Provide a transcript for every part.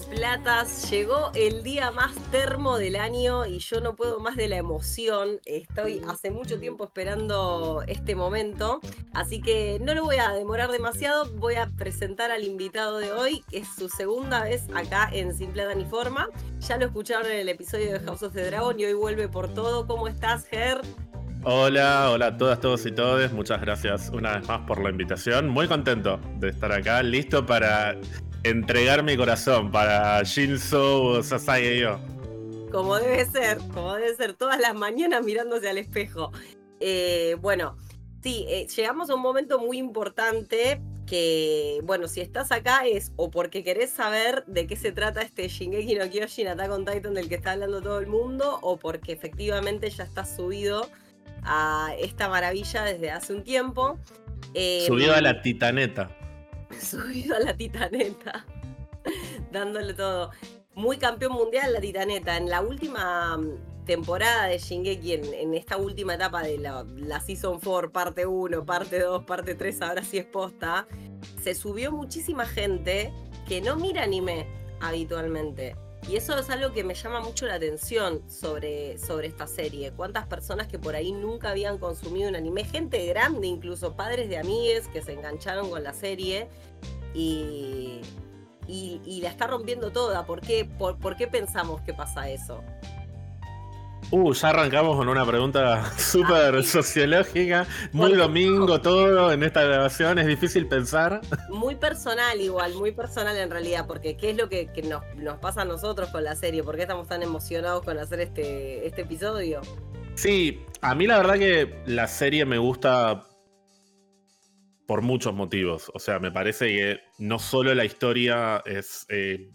sin platas? Llegó el día más termo del año y yo no puedo más de la emoción. Estoy hace mucho tiempo esperando este momento, así que no lo voy a demorar demasiado. Voy a presentar al invitado de hoy, que es su segunda vez acá en Sin Plata ni Forma. Ya lo escucharon en el episodio de House of the Dragon y hoy vuelve por todo. ¿Cómo estás, Ger? Hola, hola a todas, todos y todes. Muchas gracias una vez más por la invitación. Muy contento de estar acá, listo para entregar mi corazón para Shinzo Sasai y yo. Como debe ser, como debe ser, todas las mañanas mirándose al espejo. Eh, bueno, sí, eh, llegamos a un momento muy importante que, bueno, si estás acá es o porque querés saber de qué se trata este Shingeki no Kyojin Attack on Titan del que está hablando todo el mundo, o porque efectivamente ya estás subido a esta maravilla desde hace un tiempo. subido a la titaneta. subido a la titaneta, dándole todo. Muy campeón mundial la titaneta. En la última mm, temporada de Shingeki, en, esta última etapa de la, Season 4, parte 1, parte 2, parte 3, ahora sí es posta, se subió muchísima gente que no mira anime habitualmente. Y eso es algo que me llama mucho la atención sobre, sobre esta serie. Cuántas personas que por ahí nunca habían consumido un anime, gente grande, incluso padres de amigues que se engancharon con la serie y, y, la está rompiendo toda. ¿Por qué, por qué pensamos que pasa eso? Uh, ya arrancamos con una pregunta súper sociológica. Muy domingo todo en esta grabación, es difícil pensar. Muy personal igual, muy personal en realidad, porque ¿qué es lo que, nos, pasa a nosotros con la serie? ¿Por qué estamos tan emocionados con hacer este, este episodio? Sí, a mí la verdad que la serie me gusta por muchos motivos. O sea, me parece que no solo la historia es eh,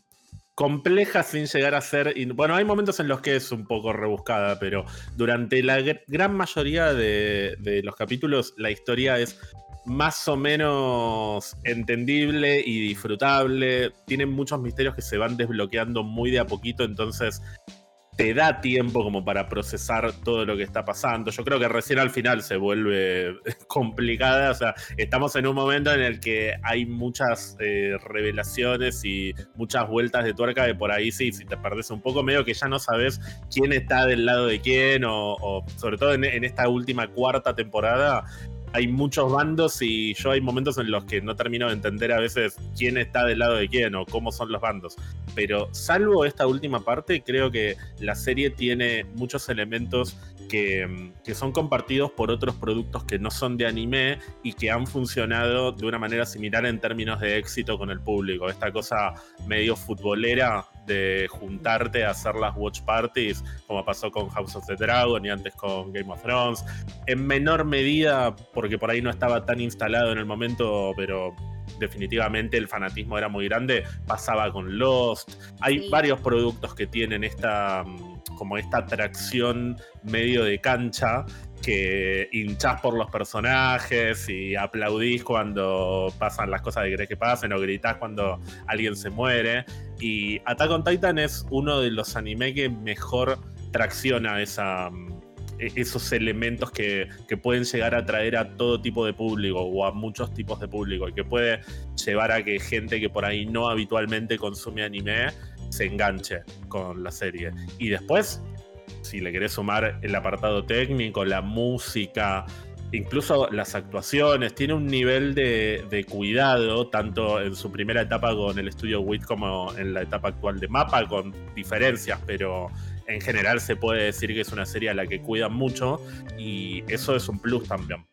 compleja sin llegar a ser. Bueno, hay momentos en los que es un poco rebuscada, pero durante la gran mayoría de, los capítulos la historia es más o menos entendible y disfrutable. Tienen muchos misterios que se van desbloqueando muy de a poquito, entonces te da tiempo como para procesar todo lo que está pasando. Yo creo que recién al final se vuelve complicada. O sea, estamos en un momento en el que hay muchas eh, revelaciones y muchas vueltas de tuerca de por ahí sí, si te perdés un poco, medio que ya no sabes quién está del lado de quién, o, sobre todo en esta última cuarta temporada, hay muchos bandos y yo hay momentos en los que no termino de entender a veces quién está del lado de quién o cómo son los bandos. Pero salvo esta última parte, creo que la serie tiene muchos elementos que, que, son compartidos por otros productos que no son de anime y que han funcionado de una manera similar en términos de éxito con el público. Esta cosa medio futbolera de juntarte a hacer las watch parties, como pasó con House of the Dragon y antes con Game of Thrones. En menor medida, porque por ahí no estaba tan instalado en el momento, pero definitivamente el fanatismo era muy grande, pasaba con Lost. Hay varios productos que tienen esta como esta atracción medio de cancha que hinchás por los personajes y aplaudís cuando pasan las cosas que querés que pasen o gritás cuando alguien se muere. Y Attack on Titan es uno de los anime que mejor tracciona e, esos elementos que, que, pueden llegar a atraer a todo tipo de público o a muchos tipos de público y que puede llevar a que gente que por ahí no habitualmente consume anime se enganche con la serie. Y después si le querés sumar el apartado técnico, la música, incluso las actuaciones, tiene un nivel de, cuidado, tanto en su primera etapa con el estudio WIT como en la etapa actual de Mapa, con diferencias, pero en general se puede decir que es una serie a la que cuidan mucho y eso es un plus también.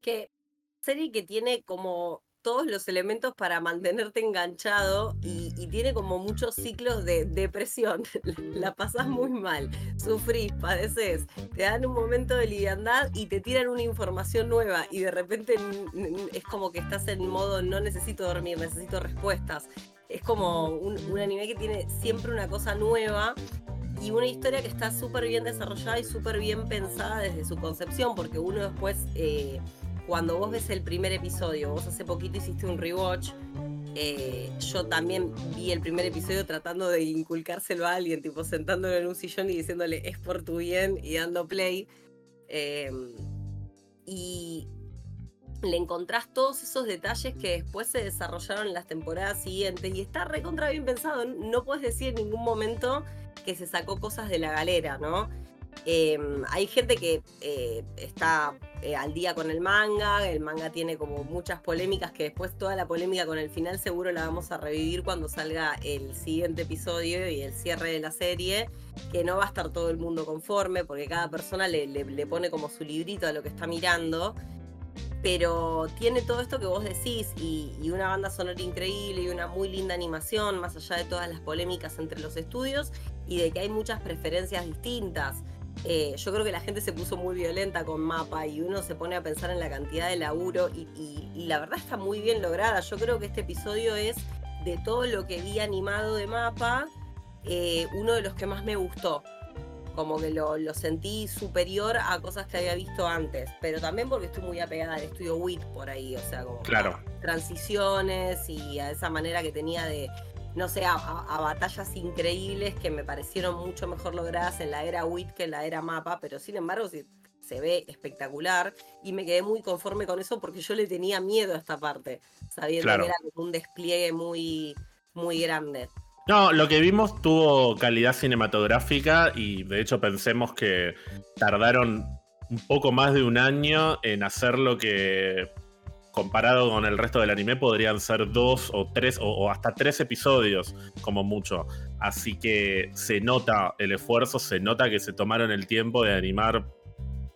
Que serie que tiene como todos los elementos para mantenerte enganchado y, tiene como muchos ciclos de depresión. La pasas muy mal, sufrís, padeces, te dan un momento de liviandad y te tiran una información nueva y de repente es como que estás en modo no necesito dormir, necesito respuestas. Es como un, anime que tiene siempre una cosa nueva y una historia que está súper bien desarrollada y súper bien pensada desde su concepción, porque uno después... Eh, cuando vos ves el primer episodio, vos hace poquito hiciste un rewatch, eh, yo también vi el primer episodio tratando de inculcárselo a alguien, tipo sentándolo en un sillón y diciéndole es por tu bien y dando play. Em, y le encontrás todos esos detalles que después se desarrollaron en las temporadas siguientes y está recontra bien pensado. No puedes decir en ningún momento que se sacó cosas de la galera, ¿no? Em, hay gente que eh, está eh, al día con el manga, el manga tiene como muchas polémicas que después toda la polémica con el final seguro la vamos a revivir cuando salga el siguiente episodio y el cierre de la serie, que no va a estar todo el mundo conforme porque cada persona le, le pone como su librito a lo que está mirando pero tiene todo esto que vos decís y, una banda sonora increíble y una muy linda animación, más allá de todas las polémicas entre los estudios y de que hay muchas preferencias distintas. Eh, yo creo que la gente se puso muy violenta con Mapa y uno se pone a pensar en la cantidad de laburo y, la verdad está muy bien lograda. Yo creo que este episodio es de todo lo que vi animado de Mapa, eh, uno de los que más me gustó como que lo, sentí superior a cosas que había visto antes, pero también porque estoy muy apegada al estudio WIT por ahí, o sea, como claro. transiciones y a esa manera que tenía de, no sé, a, batallas increíbles que me parecieron mucho mejor logradas en la era WIT que en la era Mapa, pero sin embargo se, se ve espectacular y me quedé muy conforme con eso porque yo le tenía miedo a esta parte, sabiendo que era un despliegue muy, muy grande. No, lo que vimos tuvo calidad cinematográfica y de hecho pensemos que tardaron un poco más de un año en hacer lo que comparado con el resto del anime podrían ser dos o tres o, hasta tres episodios como mucho. Así que se nota el esfuerzo, se nota que se tomaron el tiempo de animar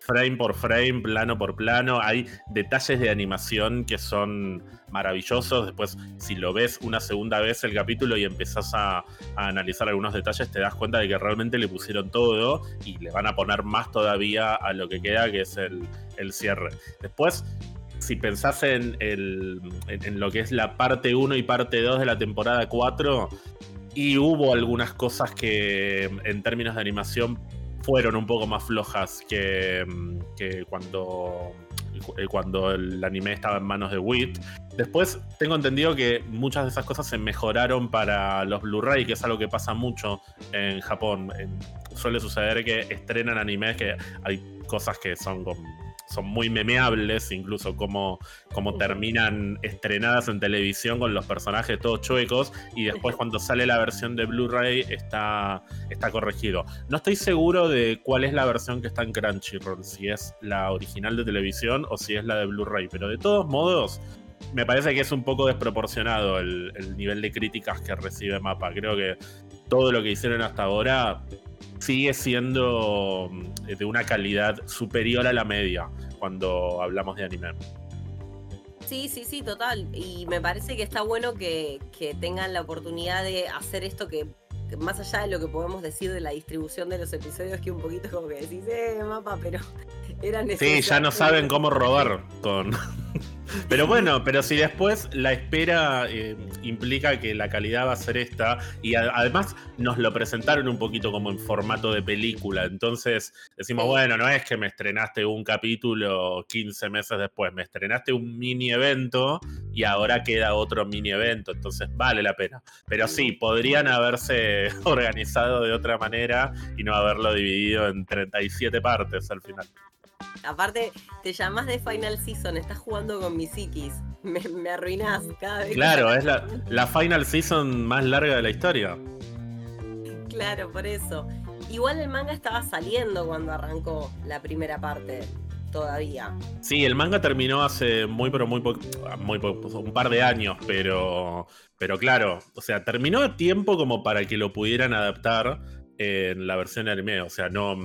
frame por frame, plano por plano. Hay detalles de animación que son maravillosos. Después, si lo ves una segunda vez el capítulo y empezás a, analizar algunos detalles, te das cuenta de que realmente le pusieron todo y le van a poner más todavía a lo que queda, que es el, cierre. Después, si pensás en, en, lo que es la parte 1 y parte 2 de la temporada 4, y hubo algunas cosas que en términos de animación fueron un poco más flojas que, que cuando, eh, cuando el anime estaba en manos de WIT. Después tengo entendido que muchas de esas cosas se mejoraron para los Blu-ray, que es algo que pasa mucho en Japón. suele suceder que estrenan animes que hay cosas que son con son muy memeables, incluso como, como terminan estrenadas en televisión con los personajes todos chuecos y después cuando sale la versión de Blu-ray está, está corregido. No estoy seguro de cuál es la versión que está en Crunchyroll, si es la original de televisión o si es la de Blu-ray, pero de todos modos me parece que es un poco desproporcionado el, el nivel de críticas que recibe Mapa. Creo que todo lo que hicieron hasta ahora sigue siendo mm, de una calidad superior a la media cuando hablamos de anime. Sí, sí, sí, total. Y me parece que está bueno que, tengan la oportunidad de hacer esto que, más allá de lo que podemos decir de la distribución de los episodios, que un poquito como que decís, eh, mapa, pero era necesario. Sí, ya no saben cómo robar con, pero bueno, pero si después la espera eh, implica que la calidad va a ser esta, y además nos lo presentaron un poquito como en formato de película, entonces decimos, bueno, no es que me estrenaste un capítulo 15 meses después, me estrenaste un mini evento y ahora queda otro mini evento, entonces vale la pena. Pero sí, podrían haberse organizado de otra manera y no haberlo dividido en 37 partes al final. Aparte, te llamas de Final Season, estás jugando con mi psiquis. Me, me arruinás cada vez. Claro, es la, la Final Season más larga de la historia. Claro, por eso. Igual el manga estaba saliendo cuando arrancó la primera parte todavía. Sí, el manga terminó hace muy, pero muy poco, muy un par de años, pero, pero claro, o sea, terminó a tiempo como para que lo pudieran adaptar en la versión anime, o sea, no,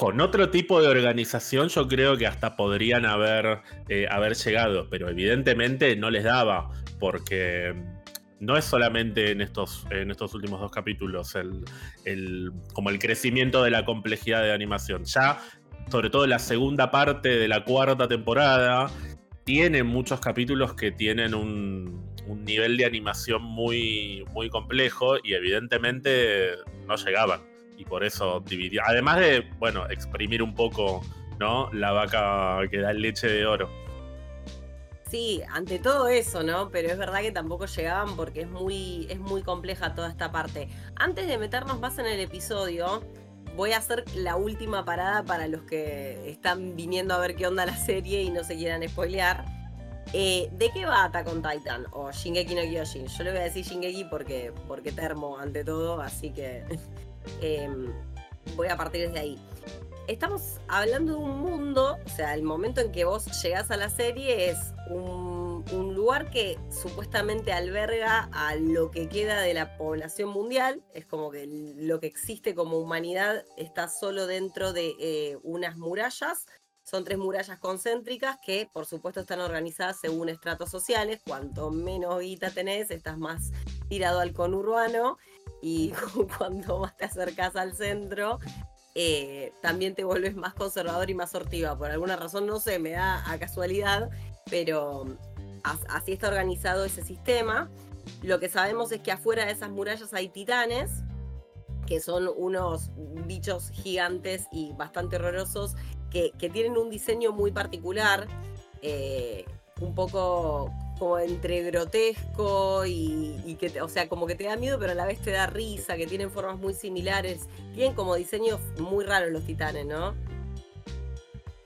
con otro tipo de organización yo creo que hasta podrían haber, eh, haber llegado, pero evidentemente no les daba, porque no es solamente en estos, en estos últimos dos capítulos el, como el crecimiento de la complejidad de animación. Ya, sobre todo la segunda parte de la cuarta temporada, tiene muchos capítulos que tienen un, un nivel de animación muy, muy complejo y evidentemente no llegaban y por eso dividió. Además de, bueno, exprimir un poco, ¿no? La vaca que da leche de oro. Sí, ante todo eso, ¿no? Pero es verdad que tampoco llegaban porque es muy, es muy compleja toda esta parte. Antes de meternos más en el episodio, voy a hacer la última parada para los que están viniendo a ver qué onda la serie y no se quieran spoilear. Eh, ¿De qué va Attack on Titan o Shingeki no Kyojin? Yo le voy a decir Shingeki porque, porque termo ante todo, así que em, voy a partir desde ahí. Estamos hablando de un mundo, o sea, el momento en que vos llegás a la serie es un, lugar que supuestamente alberga a lo que queda de la población mundial, es como que lo que existe como humanidad está solo dentro de eh, unas murallas son tres murallas concéntricas que, por supuesto, están organizadas según estratos sociales. Cuanto menos guita tenés, estás más tirado al conurbano. Y cuanto más te acercas al centro, eh, también te vuelves más conservador y más sortiva. Por alguna razón, no sé, me da a casualidad, pero así está organizado ese sistema. Lo que sabemos es que afuera de esas murallas hay titanes, que son unos bichos gigantes y bastante horrorosos que, tienen un diseño muy particular, eh, un poco como entre grotesco y, que, o sea, como que te da miedo, pero a la vez te da risa, que tienen formas muy similares. Tienen como diseños muy raros los titanes, ¿no?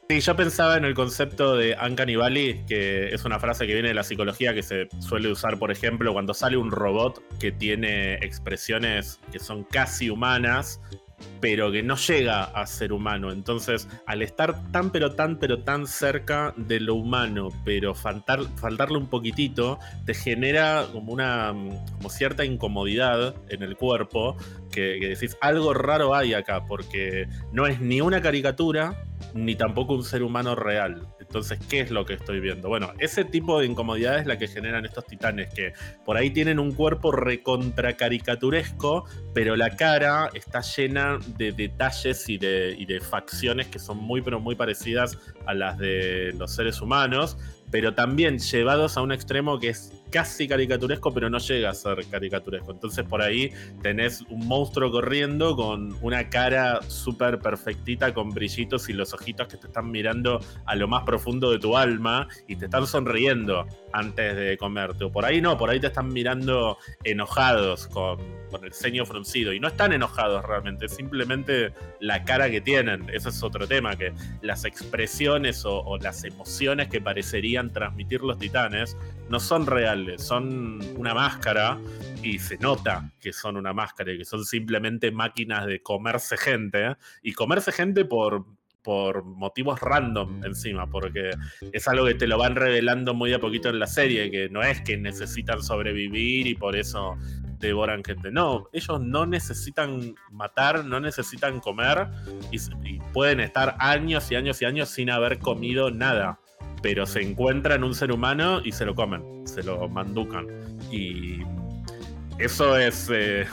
Sí, yo pensaba en el concepto de Uncanny Valley, que es una frase que viene de la psicología que se suele usar, por ejemplo, cuando sale un robot que tiene expresiones que son casi humanas, pero que no llega a ser humano. Entonces, al estar tan, pero tan, pero tan cerca de lo humano, pero faltarle un poquitito, te genera como una como cierta incomodidad en el cuerpo, que, que decís, algo raro hay acá, porque no es ni una caricatura, ni tampoco un ser humano real. Entonces, ¿qué es lo que estoy viendo? Bueno, ese tipo de incomodidad es la que generan estos titanes, que por ahí tienen un cuerpo recontra caricaturesco, pero la cara está llena de detalles y de, y de facciones que son muy, pero muy parecidas a las de los seres humanos pero también llevados a un extremo que es casi caricaturesco, pero no llega a ser caricaturesco. Entonces por ahí tenés un monstruo corriendo con una cara súper perfectita, con brillitos y los ojitos que te están mirando a lo más profundo de tu alma y te están sonriendo antes de comerte. O por ahí no, por ahí te están mirando enojados con, el ceño fruncido. Y no están enojados realmente, es simplemente la cara que tienen. Ese es otro tema, que las expresiones o las emociones que parecerían transmitir los titanes no son reales, son una máscara y se nota que son una máscara y que son simplemente máquinas de comerse gente y comerse gente por por motivos random encima, porque es algo que te lo van revelando muy a poquito en la serie, que no es que necesitan sobrevivir y por eso devoran gente. No, ellos no necesitan matar, no necesitan comer y, y pueden estar años y años y años sin haber comido nada pero se encuentran un ser humano y se lo comen, se lo manducan. Y eso es, eh,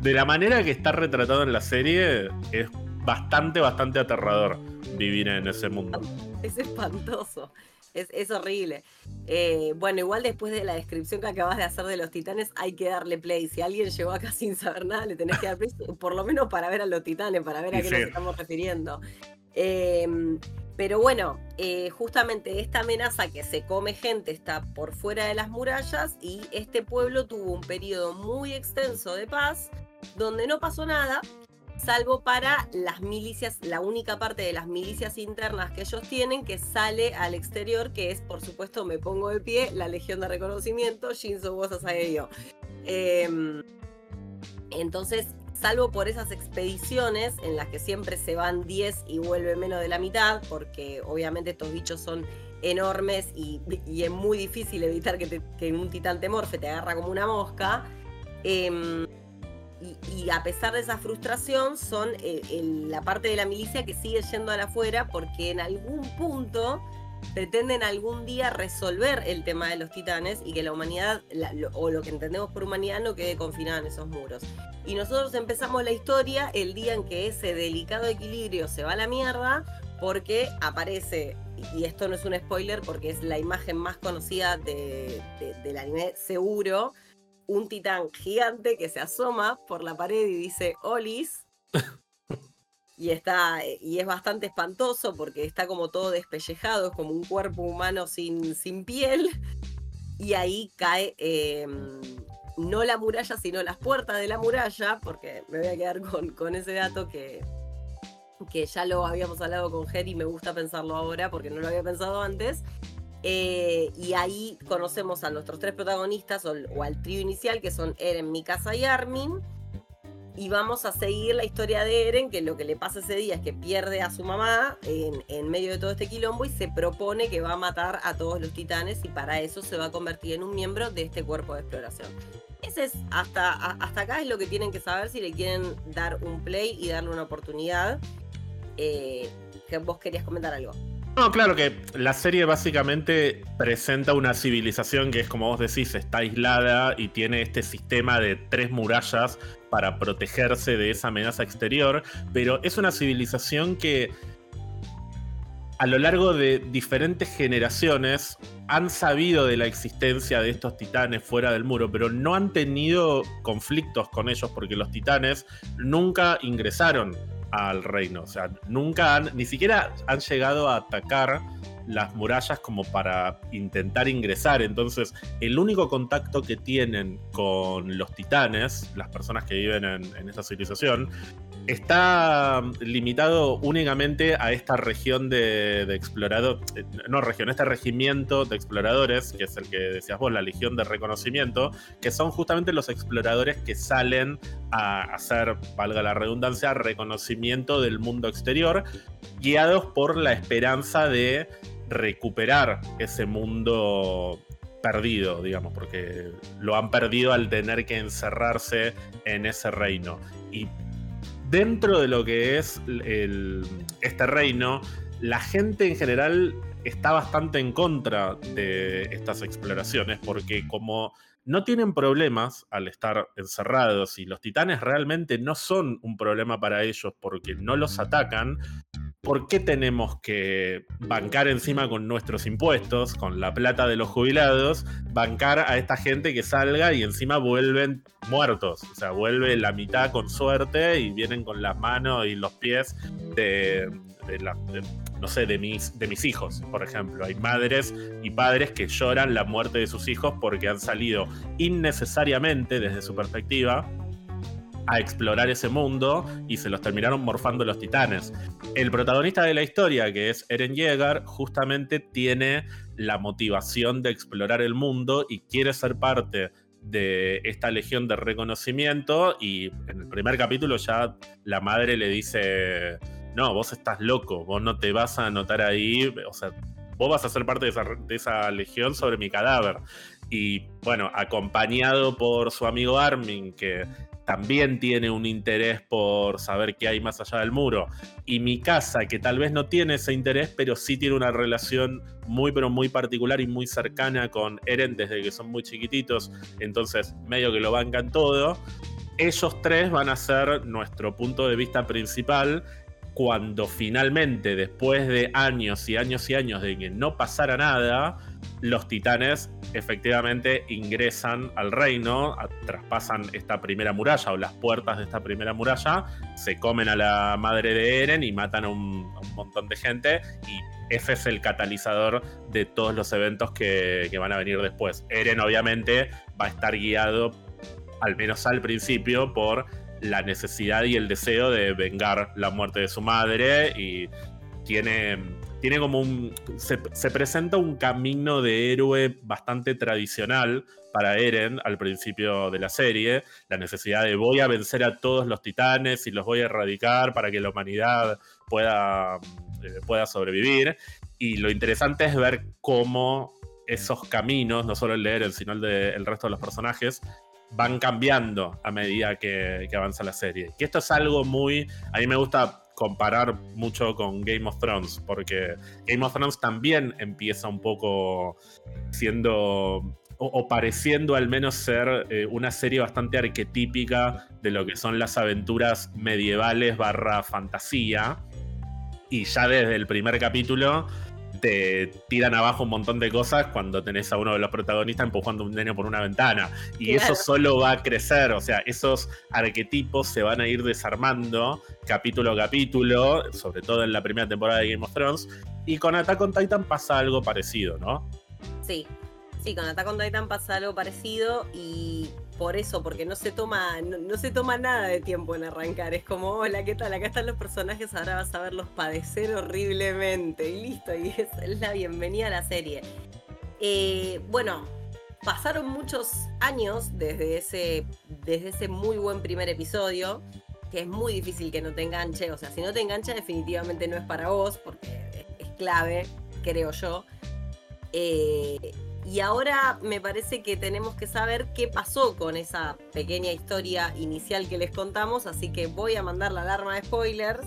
de la manera que está retratado en la serie, es bastante, bastante aterrador vivir en ese mundo. Es espantoso. Es, horrible. Eh, bueno, igual después de la descripción que acabas de hacer de los titanes, hay que darle play. Si alguien llegó acá sin saber nada, le tenés que dar play, por lo menos para ver a los titanes, para ver a qué nos estamos refiriendo. Eh, pero bueno, eh, justamente esta amenaza que se come gente está por fuera de las murallas y este pueblo tuvo un periodo muy extenso de paz donde no pasó nada, salvo para las milicias, la única parte de las milicias internas que ellos tienen que sale al exterior, que es, por supuesto, me pongo de pie, la Legión de Reconocimiento, Shinzo Wosa yo. Em, entonces, salvo por esas expediciones en las que siempre se van 10 y vuelve menos de la mitad, porque obviamente estos bichos son enormes y, es muy difícil evitar que, un titán te morfe, te agarra como una mosca. Em, y, a pesar de esa frustración, son eh, la parte de la milicia que sigue yendo a la afuera porque en algún punto pretenden algún día resolver el tema de los titanes y que la humanidad, o lo que entendemos por humanidad, no quede confinada en esos muros. Y nosotros empezamos la historia el día en que ese delicado equilibrio se va a la mierda porque aparece, y esto no es un spoiler porque es la imagen más conocida de, del anime seguro, un titán gigante que se asoma por la pared y dice Olis. y está y es bastante espantoso porque está como todo despellejado, es como un cuerpo humano sin, sin piel. Y ahí cae em, no la muralla, sino las puertas de la muralla, porque me voy a quedar con, con ese dato que, que ya lo habíamos hablado con Ger y me gusta pensarlo ahora porque no lo había pensado antes. Eh, y ahí conocemos a nuestros tres protagonistas o, o, al trío inicial que son Eren, Mikasa y Armin y vamos a seguir la historia de Eren, que lo que le pasa ese día es que pierde a su mamá en, medio de todo este quilombo y se propone que va a matar a todos los titanes y para eso se va a convertir en un miembro de este cuerpo de exploración. Ese es, hasta, hasta acá es lo que tienen que saber si le quieren dar un play y darle una oportunidad. Eh, vos querías comentar algo. No, claro que la serie básicamente presenta una civilización que es como vos decís, está aislada y tiene este sistema de tres murallas para protegerse de esa amenaza exterior, pero es una civilización que a lo largo de diferentes generaciones han sabido de la existencia de estos titanes fuera del muro, pero no han tenido conflictos con ellos porque los titanes nunca ingresaron al reino. O sea, nunca han, ni siquiera han llegado a atacar las murallas como para intentar ingresar. Entonces, el único contacto que tienen con los titanes, las personas que viven en, esta civilización, está limitado únicamente a esta región de, exploradores, eh, no región, este regimiento de exploradores, que es el que decías vos, la Legión de Reconocimiento, que son justamente los exploradores que salen a hacer, valga la redundancia, reconocimiento del mundo exterior, guiados por la esperanza de recuperar ese mundo perdido, digamos, porque lo han perdido al tener que encerrarse en ese reino. Y dentro de lo que es este reino, la gente en general está bastante en contra de estas exploraciones porque como no tienen problemas al estar encerrados y los titanes realmente no son un problema para ellos porque no los atacan, ¿por qué tenemos que bancar encima con nuestros impuestos, con la plata de los jubilados, bancar a esta gente que salga y encima vuelven muertos? O sea, vuelve la mitad con suerte y vienen con las manos y los pies de, no sé, de mis, de mis hijos, por ejemplo. Hay madres y padres que lloran la muerte de sus hijos porque han salido innecesariamente, desde su perspectiva, a explorar ese mundo y se los terminaron morfando los titanes. El protagonista de la historia, que es Eren Yeager, justamente tiene la motivación de explorar el mundo y quiere ser parte de esta legión de reconocimiento y en el primer capítulo ya la madre le dice, no, vos estás loco, vos no te vas a anotar ahí, o sea, vos vas a ser parte de esa, de esa legión sobre mi cadáver. Y bueno, acompañado por su amigo Armin, que también tiene un interés por saber qué hay más allá del muro. Y mi casa, que tal vez no tiene ese interés, pero sí tiene una relación muy, pero muy particular y muy cercana con Eren desde que son muy chiquititos. Entonces, medio que lo bancan todo. Ellos tres van a ser nuestro punto de vista principal cuando finalmente, después de años y años y años de que no pasara nada, los titanes efectivamente ingresan al reino, traspasan esta primera muralla o las puertas de esta primera muralla, se comen a la madre de Eren y matan a un, montón de gente y ese es el catalizador de todos los eventos que, que van a venir después. Eren obviamente va a estar guiado, al menos al principio, por la necesidad y el deseo de vengar la muerte de su madre y tiene tiene como un. Se, presenta un camino de héroe bastante tradicional para Eren al principio de la serie. La necesidad de voy a vencer a todos los titanes y los voy a erradicar para que la humanidad pueda, eh, pueda sobrevivir. Y lo interesante es ver cómo esos caminos, no solo el de Eren, sino el del resto de los personajes, van cambiando a medida que, avanza la serie. Que esto es algo muy. A mí me gusta comparar mucho con Game of Thrones, porque Game of Thrones también empieza un poco siendo o, pareciendo al menos ser eh, una serie bastante arquetípica de lo que son las aventuras medievales barra fantasía. Y ya desde el primer capítulo te tiran abajo un montón de cosas cuando tenés a uno de los protagonistas empujando un nene por una ventana. Y eso solo va a crecer, o sea, esos arquetipos se van a ir desarmando capítulo a capítulo, sobre todo en la primera temporada de Game of Thrones. Y con Attack on Titan pasa algo parecido, ¿no? Sí, sí, con Attack on Titan pasa algo parecido y por eso, porque no se toma, no, se toma nada de tiempo en arrancar. Es como, hola, ¿qué tal? Acá están los personajes, ahora vas a verlos padecer horriblemente. Y listo, y es, la bienvenida a la serie. Eh, bueno, pasaron muchos años desde ese, desde ese muy buen primer episodio, que es muy difícil que no te enganche. O sea, si no te engancha, definitivamente no es para vos, porque es, clave, creo yo. Eh, y ahora me parece que tenemos que saber qué pasó con esa pequeña historia inicial que les contamos, así que voy a mandar la alarma de spoilers.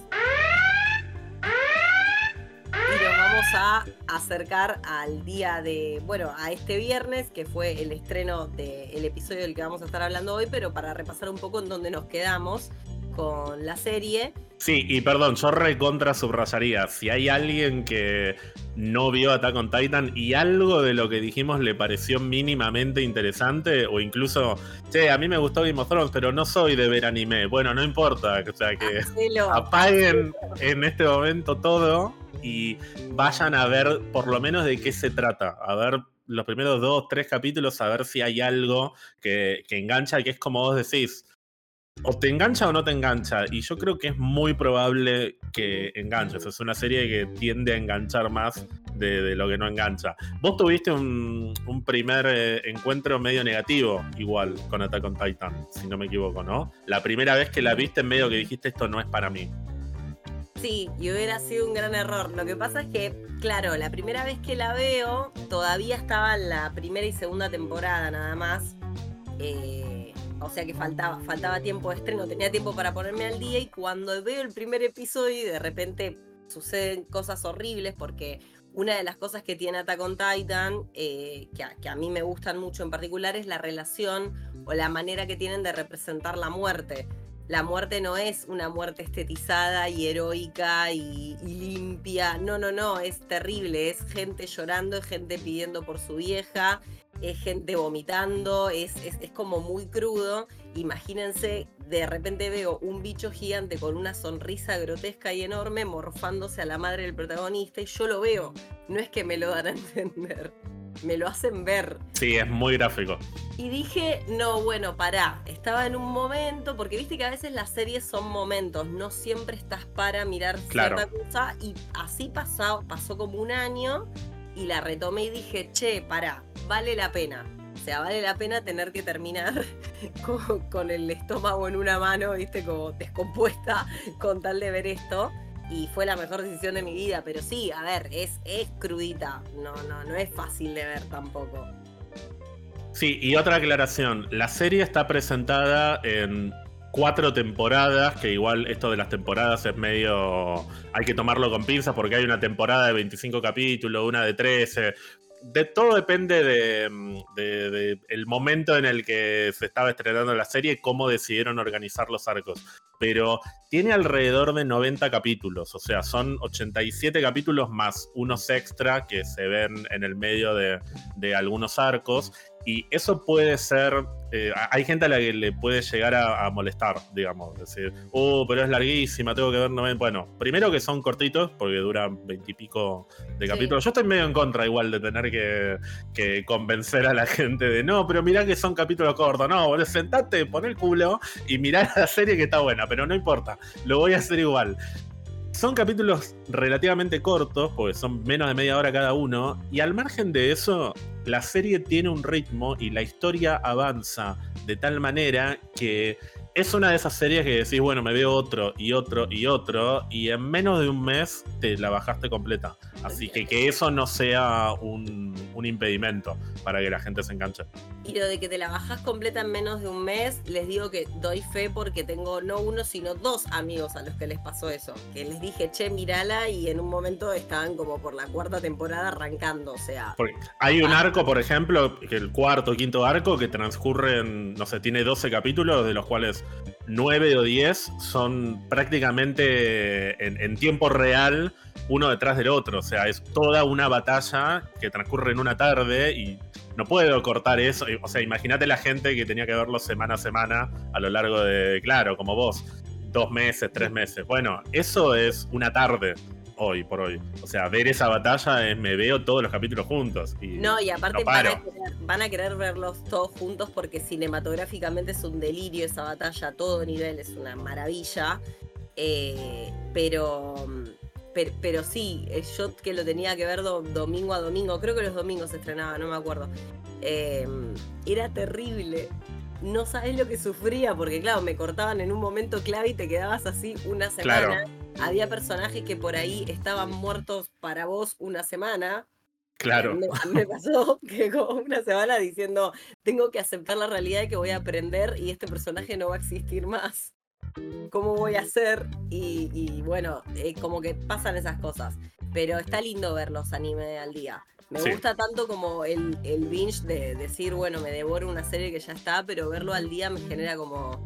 Y nos vamos a acercar al día de, bueno, a este viernes, que fue el estreno del episodio del que vamos a estar hablando hoy, pero para repasar un poco en dónde nos quedamos con la serie. Sí, y perdón, yo recontra subrayaría. Si hay alguien que no vio Attack on Titan y algo de lo que dijimos le pareció mínimamente interesante, o incluso, che, a mí me gustó Game of Thrones, pero no soy de ver anime. Bueno, no importa, o sea que apaguen en este momento todo y vayan a ver por lo menos de qué se trata. A ver los primeros dos, tres capítulos, a ver si hay algo que, que engancha, que es como vos decís o te engancha o no te engancha. Y yo creo que es muy probable que enganches. Es una serie que tiende a enganchar más de, lo que no engancha. Vos tuviste un, primer eh, encuentro medio negativo, igual, con Attack on Titan, si no me equivoco, ¿no? La primera vez que la viste, en medio que dijiste esto no es para mí. Sí, y hubiera sido un gran error. Lo que pasa es que, claro, la primera vez que la veo, todavía estaba en la primera y segunda temporada nada más. Eh, o sea que faltaba, faltaba tiempo de estreno, tenía tiempo para ponerme al día y cuando veo el primer episodio y de repente suceden cosas horribles porque una de las cosas que tiene Attack on Titan, eh, que, que, a mí me gustan mucho en particular, es la relación o la manera que tienen de representar la muerte. La muerte no es una muerte estetizada y heroica y, y limpia, no, no, no, es terrible, es gente llorando, es gente pidiendo por su vieja, es gente vomitando, es, es, como muy crudo. Imagínense, de repente veo un bicho gigante con una sonrisa grotesca y enorme morfándose a la madre del protagonista y yo lo veo. No es que me lo dan a entender, me lo hacen ver. Sí, es muy gráfico. Y dije, no, bueno, pará, estaba en un momento, porque viste que a veces las series son momentos, no siempre estás para mirar cierta cosa y así pasó, pasó como un año y la retomé y dije, che, pará, vale la pena. O sea, vale la pena tener que terminar con, el estómago en una mano, viste, como descompuesta con tal de ver esto. Y fue la mejor decisión de mi vida. Pero sí, a ver, es, es crudita. No, no, no es fácil de ver tampoco. Sí, y otra aclaración. La serie está presentada en cuatro temporadas, que igual esto de las temporadas es medio... Hay que tomarlo con pinzas porque hay una temporada de 25 capítulos, una de 13. De todo depende de, el momento en el que se estaba estrenando la serie, cómo decidieron organizar los arcos. Pero tiene alrededor de 90 capítulos, o sea, son 87 capítulos más unos extra que se ven en el medio de, de algunos arcos. Y eso puede ser. Eh, hay gente a la que le puede llegar a, molestar, digamos. Decir, oh, pero es larguísima, tengo que ver. No, bueno, primero que son cortitos, porque duran veintipico de capítulos. Yo estoy medio en contra, igual, de tener que, convencer a la gente de no, pero mirá que son capítulos cortos. No, boludo, sentate, pon el culo y mirá la serie que está buena, pero no importa, lo voy a hacer igual. Son capítulos relativamente cortos, porque son menos de media hora cada uno, y al margen de eso, la serie tiene un ritmo y la historia avanza de tal manera que es una de esas series que decís, bueno, me veo otro y otro y otro, y en menos de un mes te la bajaste completa. Así que que eso no sea un, impedimento para que la gente se enganche. Y lo de que te la bajas completa en menos de un mes, les digo que doy fe porque tengo no uno, sino dos amigos a los que les pasó eso. Que les dije, che, mirala, y en un momento estaban como por la cuarta temporada arrancando, o sea. hay un arco, por ejemplo, el cuarto o quinto arco, que transcurre en, no sé, tiene 12 capítulos, de los cuales 9 o 10 son prácticamente en, tiempo real uno detrás del otro. O sea, es toda una batalla que transcurre en una tarde y no puedo cortar eso. O sea, imagínate la gente que tenía que verlo semana a semana a lo largo de, claro, como vos, dos meses, tres meses. Bueno, eso es una tarde. Hoy por hoy. O sea, ver esa batalla es me veo todos los capítulos juntos. Y no, y aparte no van, a querer, van a querer verlos todos juntos porque cinematográficamente es un delirio esa batalla a todo nivel, es una maravilla. Eh, pero, pero, pero sí, eh, yo que lo tenía que ver do- domingo a domingo, creo que los domingos se estrenaba, no me acuerdo. Eh, era terrible. No sabes lo que sufría, porque claro, me cortaban en un momento clave y te quedabas así una semana. Claro. Había personajes que por ahí estaban muertos para vos una semana. Claro. Me, me pasó que como una semana diciendo, tengo que aceptar la realidad de que voy a aprender y este personaje no va a existir más. ¿Cómo voy a hacer? Y, y bueno, eh, como que pasan esas cosas. Pero está lindo ver los anime al día. Me Sí. gusta tanto como el, el binge de decir, bueno, me devoro una serie que ya está, pero verlo al día me genera como,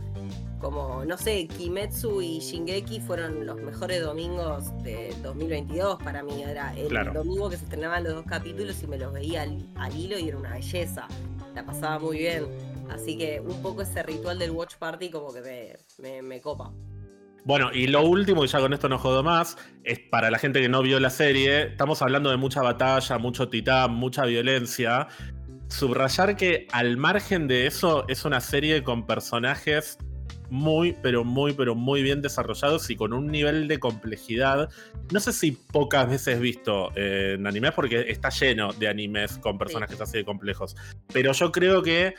como no sé, Kimetsu y Shingeki fueron los mejores domingos de 2022 para mí. Era el Claro. domingo que se estrenaban los dos capítulos y me los veía al, al hilo y era una belleza. La pasaba muy bien. Así que un poco ese ritual del watch party como que me, me, me copa. Bueno, y lo último, y ya con esto no jodo más, es para la gente que no vio la serie, estamos hablando de mucha batalla, mucho titán, mucha violencia. Subrayar que al margen de eso es una serie con personajes muy, pero muy, pero muy bien desarrollados y con un nivel de complejidad. No sé si pocas veces visto eh, en animes, porque está lleno de animes con personajes así de complejos. Pero yo creo que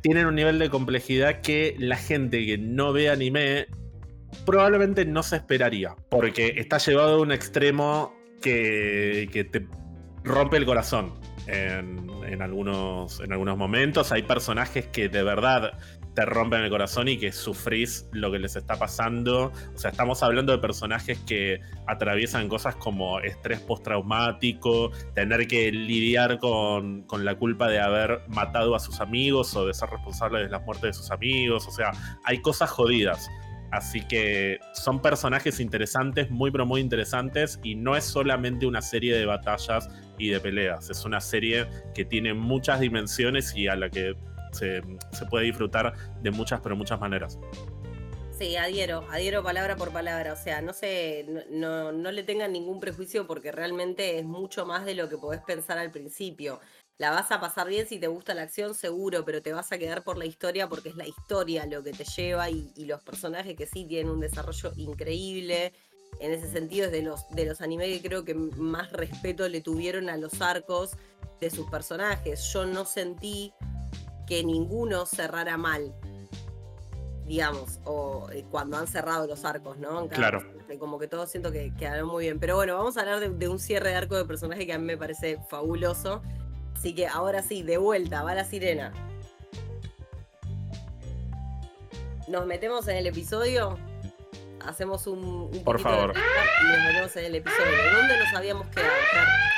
tienen un nivel de complejidad que la gente que no ve anime probablemente no se esperaría, porque está llevado a un extremo que, te rompe el corazón en, en algunos, en algunos momentos. Hay personajes que de verdad te rompen el corazón y que sufrís lo que les está pasando. O sea, estamos hablando de personajes que atraviesan cosas como estrés postraumático, tener que lidiar con, con la culpa de haber matado a sus amigos o de ser responsable de las muertes de sus amigos. O sea, hay cosas jodidas. Así que son personajes interesantes, muy pero muy interesantes, y no es solamente una serie de batallas y de peleas, es una serie que tiene muchas dimensiones y a la que se, puede disfrutar de muchas pero muchas maneras. Sí, adhiero, adhiero palabra por palabra. O sea, no sé, no, no, no le tengan ningún prejuicio porque realmente es mucho más de lo que podés pensar al principio. La vas a pasar bien si te gusta la acción, seguro, pero te vas a quedar por la historia porque es la historia lo que te lleva y, y los personajes que sí tienen un desarrollo increíble. En ese sentido es de los, de los anime que creo que más respeto le tuvieron a los arcos de sus personajes. Yo no sentí que ninguno cerrara mal digamos, o eh, cuando han cerrado los arcos, ¿no? En Claro. Como que todo siento que quedaron muy bien. Pero bueno, vamos a hablar de, de un cierre de arco de personaje que a mí me parece fabuloso. Así que ahora sí, de vuelta, va la sirena. Nos metemos en el episodio. Hacemos un, un Por de favor. nos metemos en el episodio. ¿Dónde nos habíamos quedado?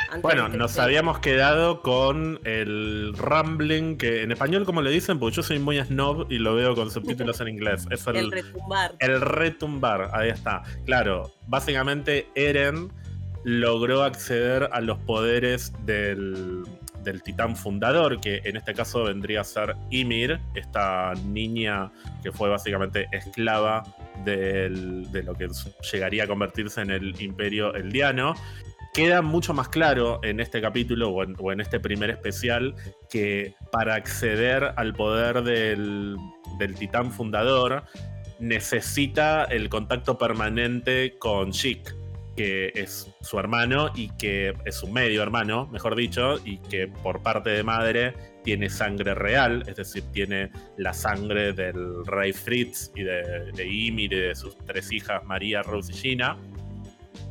Antes Bueno, nos habíamos quedado con el rambling, que en español, como le dicen, porque yo soy muy snob y lo veo con subtítulos en inglés. Es el, El retumbar. El retumbar, ahí está. Claro, básicamente Eren logró acceder a los poderes del, del titán fundador, que en este caso vendría a ser Ymir, esta niña que fue básicamente esclava de lo que llegaría a convertirse en el imperio eldiano. Queda mucho más claro en este capítulo o en, este primer especial que para acceder al poder del, del titán fundador necesita el contacto permanente con Chic, que es su hermano y que es su medio hermano, mejor dicho, y que por parte de madre tiene sangre real, es decir, tiene la sangre del rey Fritz y de, de y de sus tres hijas, María, Rose y Gina.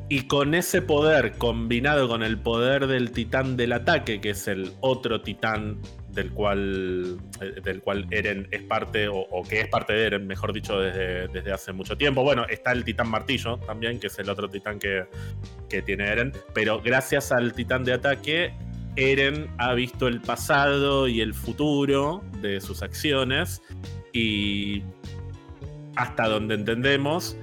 Y con ese poder combinado con el poder del titán del ataque, que es el otro titán del cual, eh, del cual Eren es parte, o, que es parte de Eren, mejor dicho, desde, desde hace mucho tiempo. Bueno, está el titán martillo también, que es el otro titán que, que tiene Eren. Pero gracias al titán de ataque, Eren ha visto el pasado y el futuro de sus acciones. Y hasta donde entendemos,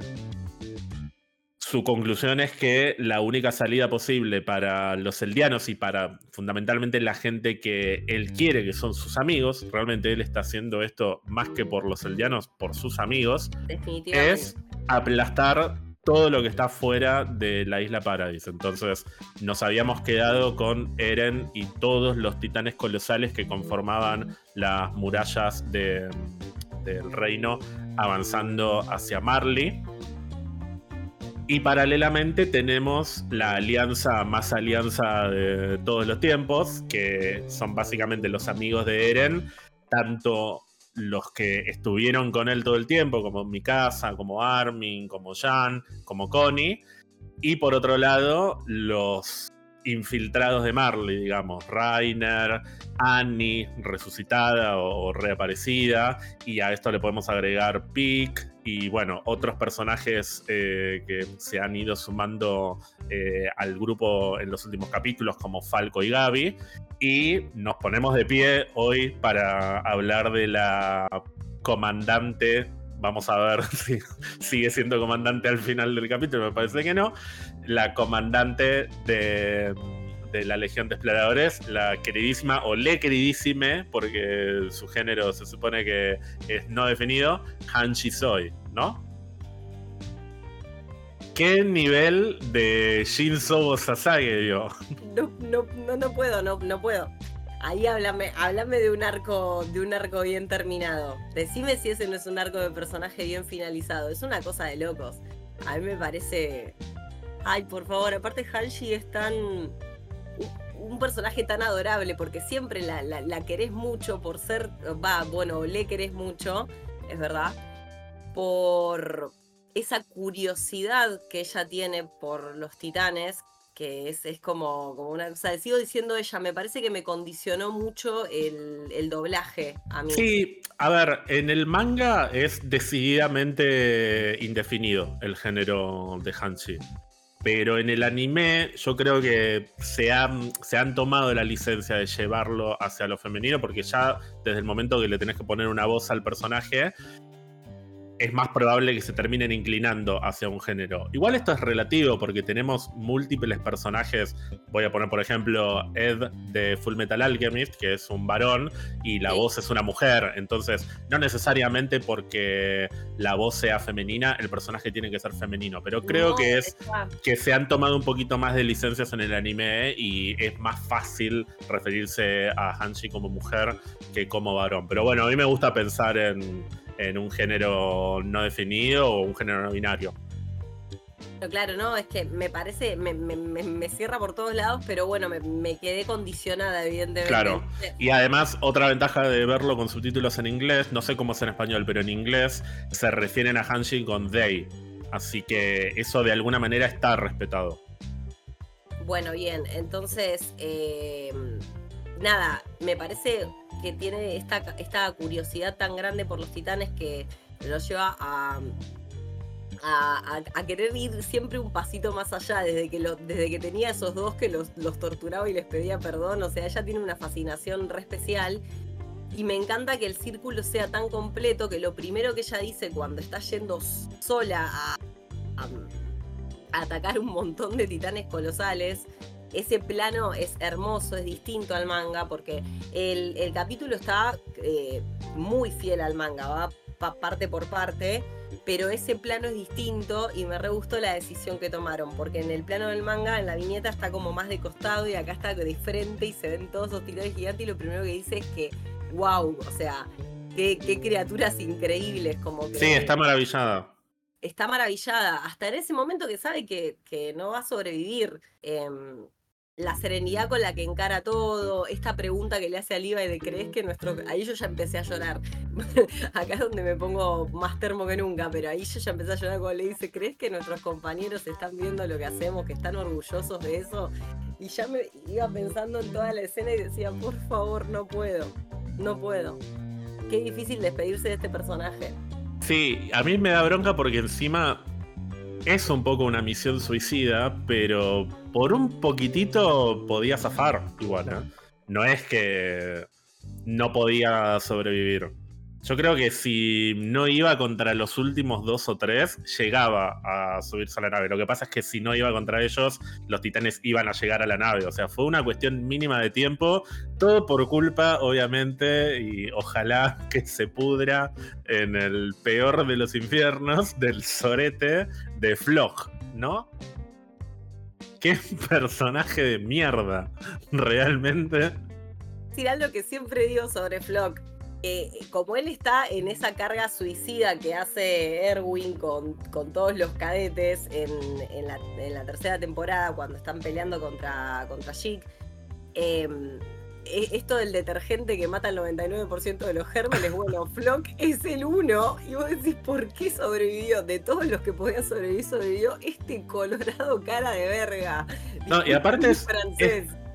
su conclusión es que la única salida posible para los eldianos y para fundamentalmente la gente que él quiere, que son sus amigos, realmente él está haciendo esto más que por los eldianos, por sus amigos, Definitivamente. es aplastar todo lo que está fuera de la isla Paradise. Entonces nos habíamos quedado con Eren y todos los titanes colosales que conformaban las murallas del reino avanzando hacia Marley. Y paralelamente tenemos la alianza más alianza de todos los tiempos, que son básicamente los amigos de Eren, tanto los que estuvieron con él todo el tiempo, como Mikasa, como Armin, como Jan, como Connie, y por otro lado, los infiltrados de Marley, digamos, Rainer, Annie, resucitada o, reaparecida, y a esto le podemos agregar Pick y bueno, otros personajes eh, que se han ido sumando eh, al grupo en los últimos capítulos, como Falco y Gaby, y nos ponemos de pie hoy para hablar de la comandante vamos a ver si sigue siendo comandante al final del capítulo, me parece que no, la comandante de, la Legión de Exploradores, la queridísima o le queridísime, porque su género se supone que es no definido, Han Soy, ¿no? ¿Qué nivel de Shinzo Sasage yo? No, no, no, no puedo, no, no puedo. Ahí háblame, háblame de un arco, de un arco bien terminado. Decime si ese no es un arco de personaje bien finalizado. Es una cosa de locos. A mí me parece. Ay, por favor, aparte Hanshi es tan. Un personaje tan adorable, porque siempre la, la, querés mucho por ser. Va, bueno, le querés mucho, es verdad. Por esa curiosidad que ella tiene por los titanes, que es, es como, como una cosa, sigo diciendo ella, me parece que me condicionó mucho el, doblaje a mí. Sí, a ver, en el manga es decididamente indefinido el género de Hanshi. Pero en el anime yo creo que se han, se han tomado la licencia de llevarlo hacia lo femenino porque ya desde el momento que le tenés que poner una voz al personaje es más probable que se terminen inclinando hacia un género. Igual esto es relativo porque tenemos múltiples personajes. Voy a poner, por ejemplo, Ed de Full Metal Alchemist, que es un varón y la voz es una mujer. Entonces, no necesariamente porque la voz sea femenina, el personaje tiene que ser femenino. Pero creo que es que se han tomado un poquito más de licencias en el anime y es más fácil referirse a Hanshi como mujer que como varón. Pero bueno, a mí me gusta pensar en en un género no definido o un género no binario. claro, no, es que me parece, me, cierra por todos lados, pero bueno, me, quedé condicionada, evidentemente. Claro, y además otra ventaja de verlo con subtítulos en inglés, no sé cómo es en español, pero en inglés se refieren a Hanshin con they, así que eso de alguna manera está respetado. Bueno, bien, entonces, eh, nada, me parece que tiene esta, esta curiosidad tan grande por los titanes que lo lleva a, a, querer ir siempre un pasito más allá, desde que, lo, desde que tenía esos dos que los, torturaba y les pedía perdón, o sea, ella tiene una fascinación re especial. Y me encanta que el círculo sea tan completo que lo primero que ella dice cuando está yendo sola a atacar un montón de titanes colosales ese plano es hermoso, es distinto al manga, porque el, capítulo está eh, muy fiel al manga, va parte por parte, pero ese plano es distinto y me re gustó la decisión que tomaron, porque en el plano del manga, en la viñeta está como más de costado y acá está de frente y se ven todos esos tirones gigantes y lo primero que dice es que, wow, o sea, qué, criaturas increíbles, como que... Sí, está maravillada está maravillada, hasta en ese momento que sabe que, no va a sobrevivir. Em, la serenidad con la que encara todo, esta pregunta que le hace a Levi de ¿crees que nuestro...? Ahí yo ya empecé a llorar. Acá es donde me pongo más termo que nunca, pero ahí yo ya empecé a llorar cuando le dice ¿crees que nuestros compañeros están viendo lo que hacemos, que están orgullosos de eso? Y ya me iba pensando en toda la escena y decía, por favor, no puedo, no puedo. Qué difícil despedirse de este personaje. Sí, a mí me da bronca porque encima es un poco una misión suicida, pero por un poquitito podía zafar igual, ¿eh? No es que no podía sobrevivir. Yo creo que si no iba contra los últimos dos o tres, llegaba a subirse a la nave. Lo que pasa es que si no iba contra ellos, los titanes iban a llegar a la nave. O sea, fue una cuestión mínima de tiempo. Todo por culpa, obviamente, y ojalá que se pudra en el peor de los infiernos, del sorete de Flock, ¿no? Qué personaje de mierda, realmente. Sí, algo que siempre digo sobre Flock. Como él está en esa carga suicida que hace Erwin con, con todos los cadetes en, la, tercera temporada cuando están peleando contra, contra Chic, em, e, esto del detergente que mata el 99% de los gérmenes, bueno, Flock es el uno. Y vos decís, ¿por qué sobrevivió? De todos los que podían sobrevivir, sobrevivió este colorado cara de verga. No, y aparte es,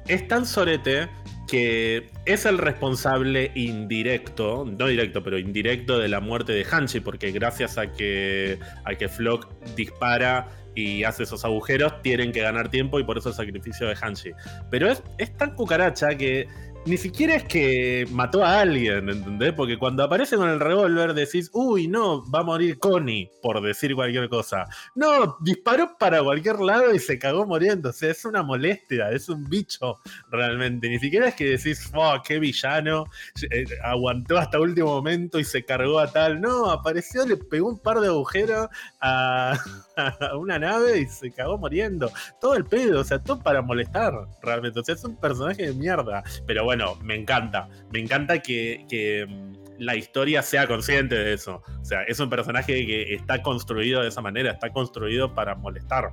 es, tan sorete que es el responsable indirecto, no directo, pero indirecto de la muerte de Hanshi, porque gracias a que, a que Flock dispara y hace esos agujeros, tienen que ganar tiempo y por eso el sacrificio de Hanshi. Pero es, es tan cucaracha que ni siquiera es que mató a alguien, ¿entendés? Porque cuando aparece con el revólver decís, uy, no, va a morir Connie, por decir cualquier cosa. No, disparó para cualquier lado y se cagó muriendo. O sea, es una molestia, es un bicho realmente. Ni siquiera es que decís, oh, qué villano, eh, aguantó hasta último momento y se cargó a tal. No, apareció, le pegó un par de agujeros a, a una nave y se cagó muriendo. Todo el pedo, o sea, todo para molestar realmente. O sea, es un personaje de mierda. Pero bueno, me encanta. Me encanta que, mm, la historia sea consciente de eso. O sea, es un personaje que está construido de esa manera, está construido para molestar.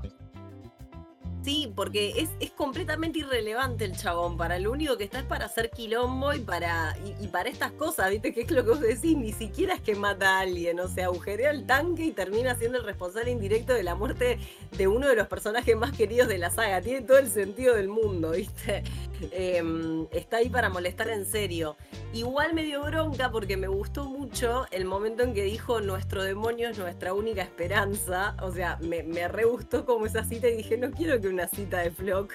Sí, porque es, completamente irrelevante el chabón. Para lo único que está es para hacer quilombo y para, y, para estas cosas, ¿viste? Que es lo que vos decís, ni siquiera es que mata a alguien. O sea, agujerea el tanque y termina siendo el responsable indirecto de la muerte de uno de los personajes más queridos de la saga. Tiene todo el sentido del mundo, ¿viste? Em, está ahí para molestar en serio. Igual me dio bronca porque me gustó mucho el momento en que dijo nuestro demonio es nuestra única esperanza. O sea, me, me re gustó como esa cita y dije, no quiero que una cita de Flock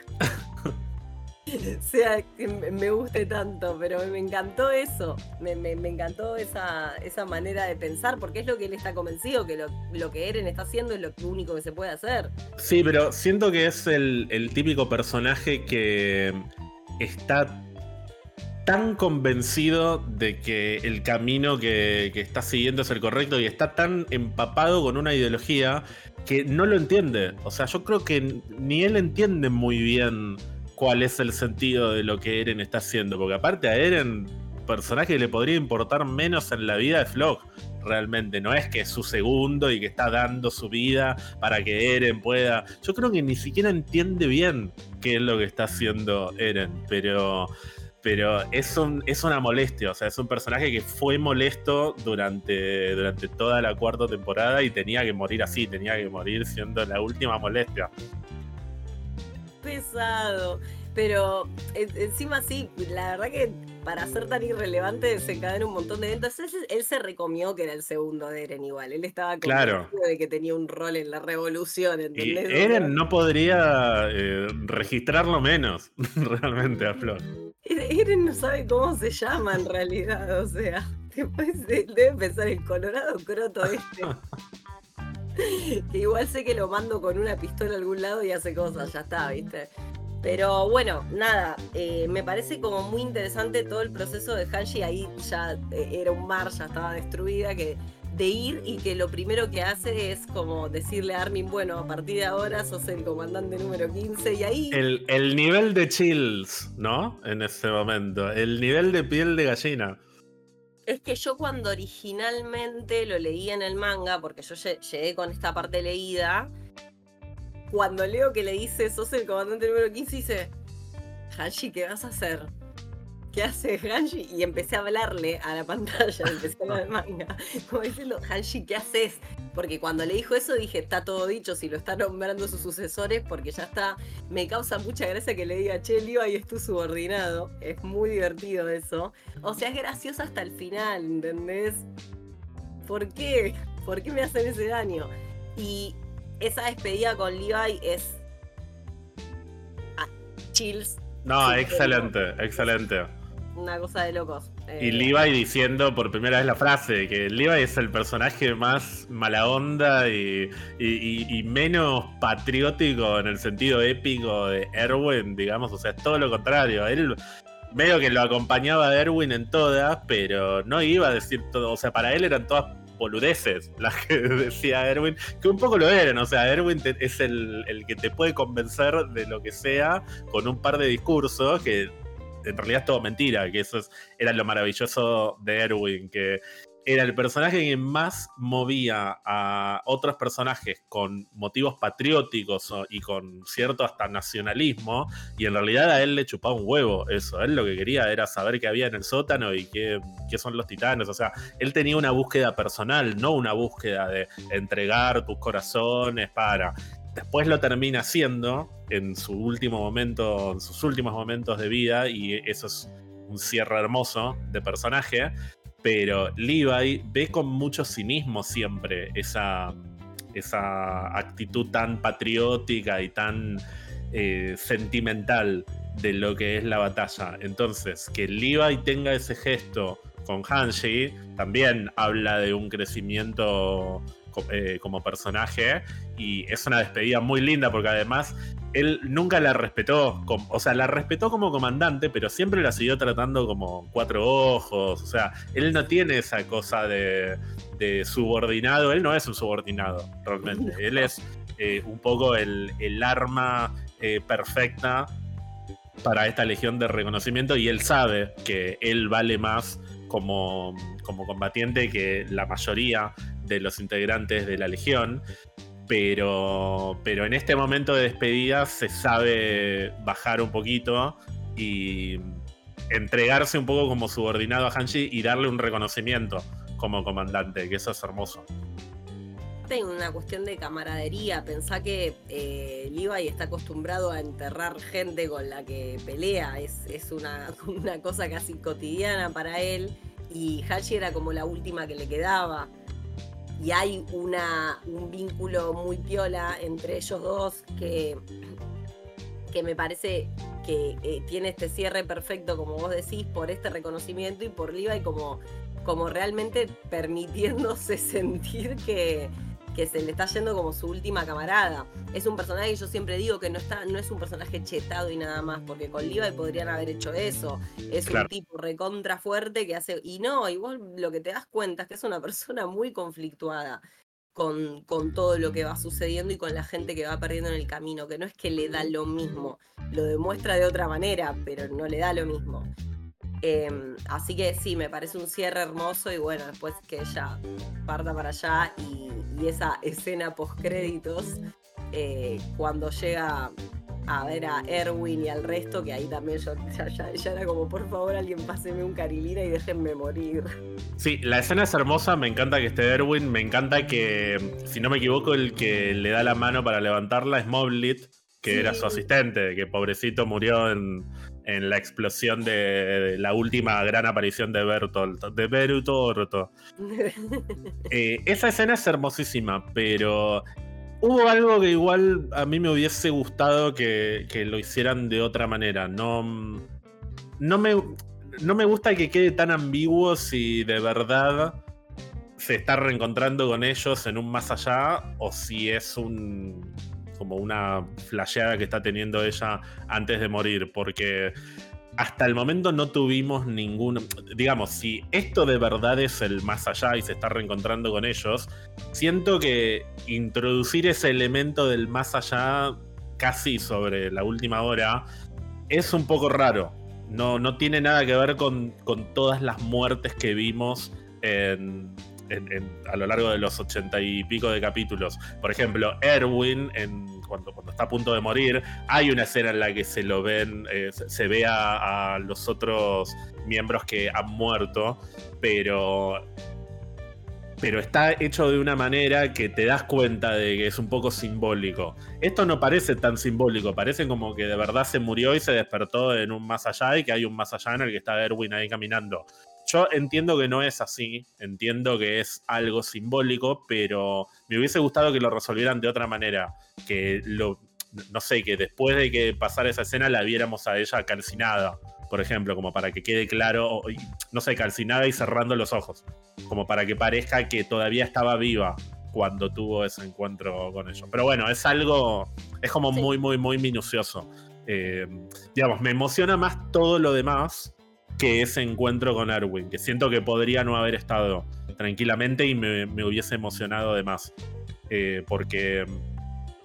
sea que me guste tanto, pero me encantó eso. Me, encantó esa, esa, manera de pensar, porque es lo que él está convencido, que lo, que Eren está haciendo es lo único que se puede hacer. Sí, pero siento que es el, el típico personaje que está tan convencido de que el camino que, está siguiendo es el correcto y está tan empapado con una ideología que no lo entiende. O sea, yo creo que ni él entiende muy bien cuál es el sentido de lo que Eren está haciendo. Porque aparte a Eren, personaje que le podría importar menos en la vida de Flock. Realmente, no es que es su segundo y que está dando su vida para que Eren pueda. Yo creo que ni siquiera entiende bien qué es lo que está haciendo Eren, pero pero es, un, es una molestia, o sea, es un personaje que fue molesto durante, durante toda la cuarta temporada y tenía que morir así, tenía que morir siendo la última molestia. Pesado, pero encima sí, la verdad que para ser tan irrelevante desencadena un montón de eventos. Él, se recomió que era el segundo de Eren igual. Él estaba claro de que tenía un rol en la revolución, ¿entendés? Eren no podría eh, registrarlo menos, realmente, a Flor. Eren no sabe cómo se llama en realidad, o sea, después debe pensar el Colorado Croto este. que igual sé que lo mando con una pistola a algún lado y hace cosas, ya está, ¿viste? Pero bueno, nada, eh, me parece como muy interesante todo el proceso de Hanshi. Ahí ya eh, era un mar, ya estaba destruida, que de ir y que lo primero que hace es como decirle a Armin, bueno, a partir de ahora sos el comandante número 15 y ahí... El, el nivel de chills, ¿no? En ese momento, el nivel de piel de gallina. Es que yo cuando originalmente lo leí en el manga, porque yo llegué con esta parte leída, cuando leo que le dice, sos el comandante número 15, dice, Hanshi, ¿qué vas a hacer? ¿Qué hace Hanshi? Y empecé a hablarle a la pantalla, empecé a hablar manga, como diciendo, Hanshi, ¿qué haces? Porque cuando le dijo eso dije, está todo dicho, si lo están nombrando sus sucesores, porque ya está, me causa mucha gracia que le diga, che, Levi es tu subordinado, es muy divertido eso. O sea, es gracioso hasta el final, ¿entendés? ¿Por qué? ¿Por qué me hacen ese daño? Y esa despedida con Levi es ah, chills. No, excelente, excelente. Una cosa de locos. y eh, Levi diciendo por primera vez la frase, que Levi es el personaje más mala onda y, menos patriótico en el sentido épico de Erwin, digamos, o sea, es todo lo contrario. Él medio que lo acompañaba a Erwin en todas, pero no iba a decir todo, o sea, para él eran todas boludeces las que decía Erwin, que un poco lo eran, o sea, Erwin es el, el, que te puede convencer de lo que sea con un par de discursos que en realidad es todo mentira, que eso era lo maravilloso de Erwin, que era el personaje que más movía a otros personajes con motivos patrióticos y con cierto hasta nacionalismo, y en realidad a él le chupaba un huevo eso. Él lo que quería era saber qué había en el sótano y qué, qué son los titanes. O sea, él tenía una búsqueda personal, no una búsqueda de entregar tus corazones para. Después lo termina haciendo en su último momento, en sus últimos momentos de vida, y eso es un cierre hermoso de personaje pero Levi ve con mucho cinismo siempre esa, esa actitud tan patriótica y tan eh, sentimental de lo que es la batalla. Entonces, que Levi tenga ese gesto con Hanshi también habla de un crecimiento eh, como personaje y es una despedida muy linda porque además él nunca la respetó, o sea, la respetó como comandante, pero siempre la siguió tratando como cuatro ojos, o sea, él no tiene esa cosa de, subordinado, él no es un subordinado, realmente, él es eh, un poco el, arma eh, perfecta para esta legión de reconocimiento y él sabe que él vale más como, como combatiente que la mayoría de los integrantes de la legión pero, pero en este momento de despedida se sabe bajar un poquito y entregarse un poco como subordinado a Hanshi y darle un reconocimiento como comandante, que eso es hermoso. Hay una cuestión de camaradería, pensá que eh, Levi está acostumbrado a enterrar gente con la que pelea, es, es una, una cosa casi cotidiana para él. Y Hachi era como la última que le quedaba y hay una, un vínculo muy piola entre ellos dos que, que me parece que eh, tiene este cierre perfecto, como vos decís, por este reconocimiento y por Levi como, como realmente permitiéndose sentir que, que se le está yendo como su última camarada. Es un personaje que yo siempre digo que no está, no es un personaje chetado y nada más, porque con Levi podrían haber hecho eso. Es un tipo recontra fuerte que hace. Y no, igual lo que te das cuenta es que es una persona muy conflictuada. Con, con todo lo que va sucediendo y con la gente que va perdiendo en el camino, que no es que le da lo mismo, lo demuestra de otra manera, pero no le da lo mismo. Em, así que sí, me parece un cierre hermoso y bueno, después que ella parta para allá y, esa escena post créditos eh, cuando llega a ver a Erwin y al resto, que ahí también yo ya, era como, por favor, alguien páseme un carilina y déjenme morir. Sí, la escena es hermosa, me encanta que esté Erwin, me encanta que, si no me equivoco, el que le da la mano para levantarla es Moblit, que era su asistente, que pobrecito murió en, en la explosión de, la última gran aparición de Bertolt, de Bertolt. Eh, esa escena es hermosísima, pero hubo algo que igual a mí me hubiese gustado que, lo hicieran de otra manera. No, no, me, no me gusta que quede tan ambiguo si de verdad se está reencontrando con ellos en un más allá o si es un como una flasheada que está teniendo ella antes de morir, porque hasta el momento no tuvimos ningún, digamos, si esto de verdad es el más allá y se está reencontrando con ellos, siento que introducir ese elemento del más allá casi sobre la última hora es un poco raro. No, no tiene nada que ver con, con todas las muertes que vimos en, a lo largo de los ochenta y pico de capítulos. Por ejemplo, Erwin, cuando, cuando está a punto de morir, hay una escena en la que se lo ven, eh, se, ve a, los otros miembros que han muerto, pero pero está hecho de una manera que te das cuenta de que es un poco simbólico. Esto no parece tan simbólico, parece como que de verdad se murió y se despertó en un más allá y que hay un más allá en el que está Erwin ahí caminando. Yo entiendo que no es así, entiendo que es algo simbólico, pero me hubiese gustado que lo resolvieran de otra manera, que lo, no sé, que después de que pasara esa escena la viéramos a ella calcinada, por ejemplo, como para que quede claro, no sé, calcinada y cerrando los ojos, como para que parezca que todavía estaba viva cuando tuvo ese encuentro con ellos. Pero bueno, es algo, es como muy, muy, muy minucioso. Eh, digamos, me emociona más todo lo demás que ese encuentro con Erwin, que siento que podría no haber estado tranquilamente y me, hubiese emocionado de más. Eh, porque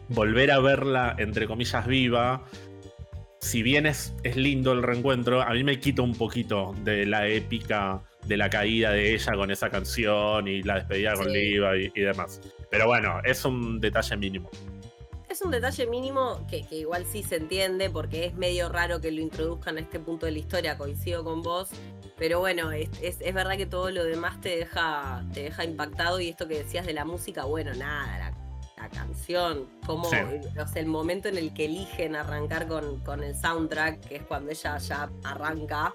volver a verla, entre comillas, viva, si bien es, es lindo el reencuentro, a mí me quita un poquito de la épica de la caída de ella con esa canción y la despedida con Liva y, demás. Pero bueno, es un detalle mínimo. Es un detalle mínimo que, igual sí se entiende porque es medio raro que lo introduzcan a este punto de la historia, coincido con vos. Pero bueno, es, verdad que todo lo demás te deja, te deja impactado y esto que decías de la música, bueno, nada, la la canción, como el momento en el que eligen arrancar con, con, el soundtrack, que es cuando ella ya arranca,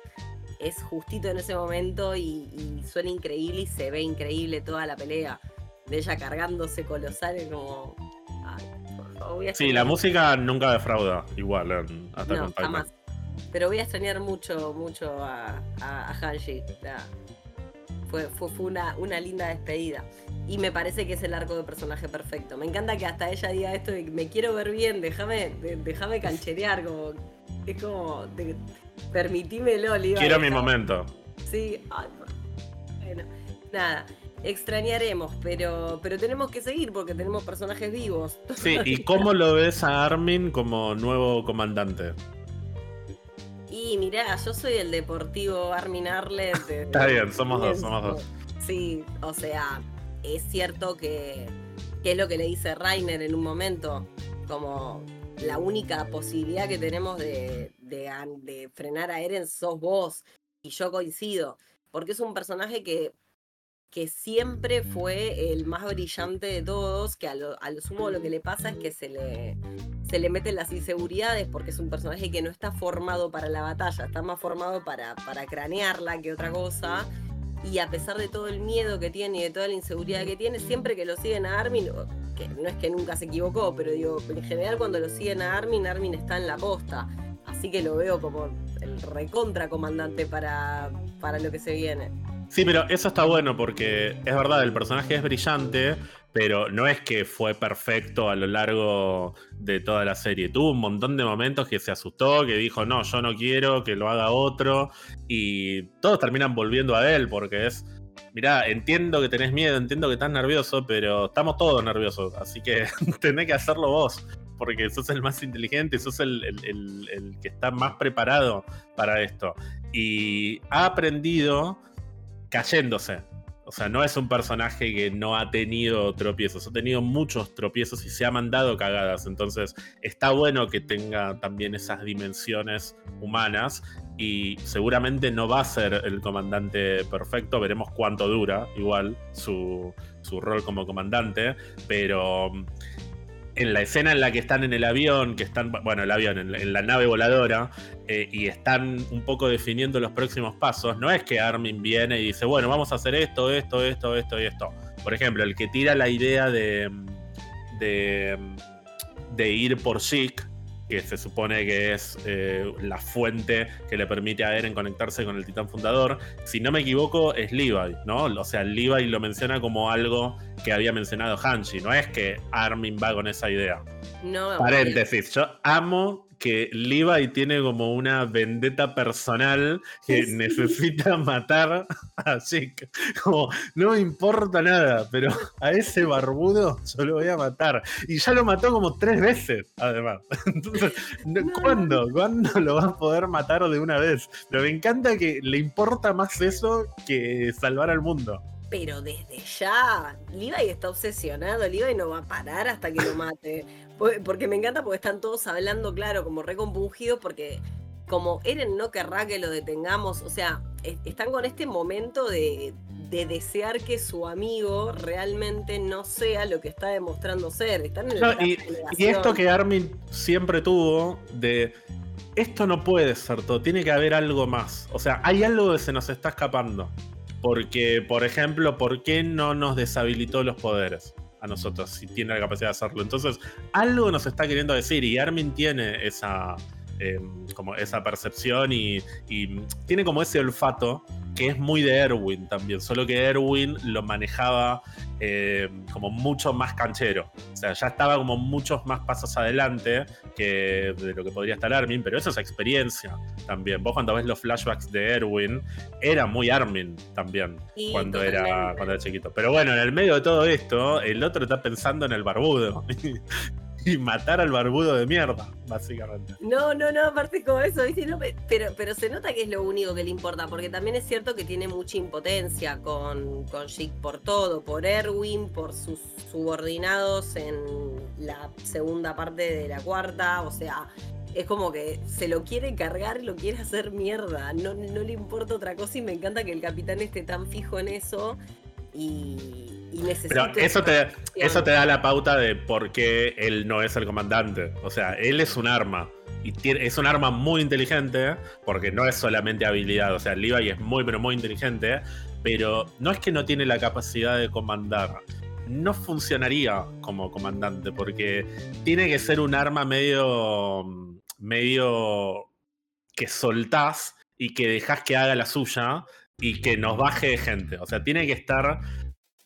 es justito en ese momento y, suena increíble y se ve increíble toda la pelea de ella cargándose colosales como... sí, la música nunca defrauda, igual, hasta no, jamás. Pero voy a extrañar mucho, mucho a, a, Hanji. Fue, fue, fue una, una linda despedida. Y me parece que es el arco de personaje perfecto. Me encanta que hasta ella diga esto de me quiero ver bien, déjame, déjame cancherear, como. Es como. De, permitímelo, Quiero mi momento. Sí, bueno, nada. Extrañaremos, pero, pero tenemos que seguir porque tenemos personajes vivos. Sí, ¿y cómo lo ves a Armin como nuevo comandante? Y mirá, yo soy el deportivo Armin Arlet. Está bien, somos dos, somos dos. Sí, o sea, es cierto que, es lo que le dice Rainer en un momento, como la única posibilidad que tenemos de, frenar a Eren sos vos, y yo coincido, porque es un personaje que, que siempre fue el más brillante de todos, que a lo, sumo lo que le pasa es que se le, se le meten las inseguridades, porque es un personaje que no está formado para la batalla, está más formado para, para cranearla que otra cosa y a pesar de todo el miedo que tiene y de toda la inseguridad que tiene, siempre que lo siguen a Armin, que no es que nunca se equivocó, pero en general cuando lo siguen a Armin, Armin está en la posta. Así que lo veo como el recontra comandante para, para lo que se viene. Sí, pero eso está bueno porque es verdad, el personaje es brillante, pero no es que fue perfecto a lo largo de toda la serie. Tuvo un montón de momentos que se asustó, que dijo, no, yo no quiero que lo haga otro, y todos terminan volviendo a él porque es, mirá, entiendo que tenés miedo, entiendo que estás nervioso, pero estamos todos nerviosos, así que tenés que hacerlo vos. Porque sos el más inteligente, sos el, el que está más preparado para esto. Y ha aprendido cayéndose. O sea, no es un personaje que no ha tenido tropiezos, ha tenido muchos tropiezos y se ha mandado cagadas. Entonces, está bueno que tenga también esas dimensiones humanas y seguramente no va a ser el comandante perfecto. Veremos cuánto dura, igual, su, su rol como comandante, pero en la escena en la que están en el avión, que están, bueno, el avión, en, la nave voladora, eh, y están un poco definiendo los próximos pasos, no es que Armin viene y dice, bueno, vamos a hacer esto, esto, esto, esto y esto. Por ejemplo, el que tira la idea de, de, de ir por Zeke, que se supone que es eh, la fuente que le permite a Eren conectarse con el titán fundador. Si no me equivoco, es Levi, ¿no? O sea, Levi lo menciona como algo que había mencionado Hanshi. No es que Armin va con esa idea. No. Paréntesis, yo amo que Levi tiene como una vendetta personal que necesita matar a Chick. Como, no me importa nada, pero a ese barbudo yo lo voy a matar. Y ya lo mató como tres veces, además. Entonces, ¿cuándo? ¿Cuándo lo va a poder matar de una vez? Pero me encanta que le importa más eso que salvar al mundo pero desde ya, Levi está obsesionado, Levi no va a parar hasta que lo mate. Porque me encanta porque están todos hablando, claro, como recompungidos, porque como Eren no querrá que lo detengamos, o sea, están con este momento de, desear que su amigo realmente no sea lo que está demostrando ser. Están en y, y esto que Armin siempre tuvo de esto no puede ser todo, tiene que haber algo más. O sea, hay algo que se nos está escapando. Porque, por ejemplo, ¿por qué no nos deshabilitó los poderes a nosotros si tiene la capacidad de hacerlo? Entonces, algo nos está queriendo decir y Armin tiene esa, em, como esa percepción y, tiene como ese olfato que es muy de Erwin también, solo que Erwin lo manejaba eh, como mucho más canchero. O sea, ya estaba como muchos más pasos adelante que de lo que podría estar Armin, pero eso es experiencia también. Vos cuando ves los flashbacks de Erwin, era muy Armin también cuando, era, cuando era chiquito. Pero bueno, en el medio de todo esto, el otro está pensando en el barbudo. y matar al barbudo de mierda, básicamente. No, no, no, aparte como eso, pero, pero se nota que es lo único que le importa, porque también es cierto que tiene mucha impotencia con, con por todo, por Erwin, por sus subordinados en la segunda parte de la cuarta, o sea, es como que se lo quiere cargar y lo quiere hacer mierda, no, no le importa otra cosa y me encanta que el capitán esté tan fijo en eso y pero eso te, eso te da la pauta de por qué él no es el comandante. O sea, él es un arma. Y es un arma muy inteligente, porque no es solamente habilidad. O sea, Levi es muy, pero muy inteligente. Pero no es que no tiene la capacidad de comandar. No funcionaría como comandante, porque tiene que ser un arma medio. medio. que soltás y que dejás que haga la suya y que nos baje de gente. O sea, tiene que estar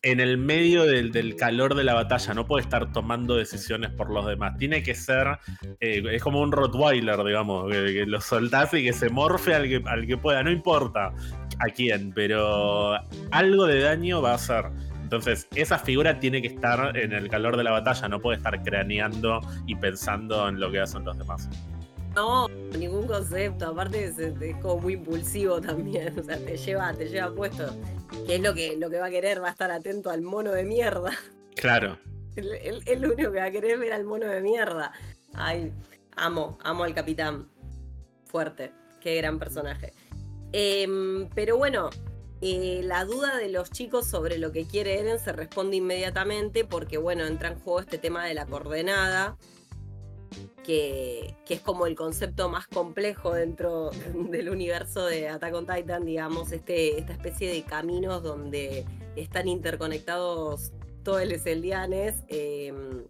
en el medio del, calor de la batalla, no puede estar tomando decisiones por los demás. Tiene que ser, eh, es como un Rottweiler, digamos, que, lo soltás y que se morfe al que, al que pueda, no importa a quién, pero algo de daño va a hacer. Entonces, esa figura tiene que estar en el calor de la batalla, no puede estar craneando y pensando en lo que hacen los demás. No, ningún concepto. Aparte es, como muy impulsivo también. O sea, te lleva, te lleva puesto. Que es lo que, lo que va a querer, va a estar atento al mono de mierda. Claro. Es lo único que va a querer ver al mono de mierda. Ay, amo, amo al capitán. Fuerte. Qué gran personaje. Em, pero bueno, eh, la duda de los chicos sobre lo que quiere Eren se responde inmediatamente porque, bueno, entra en juego este tema de la coordenada que, es como el concepto más complejo dentro del universo de Attack on Titan, digamos, este, esta especie de caminos donde están interconectados todos los eldianes. Em,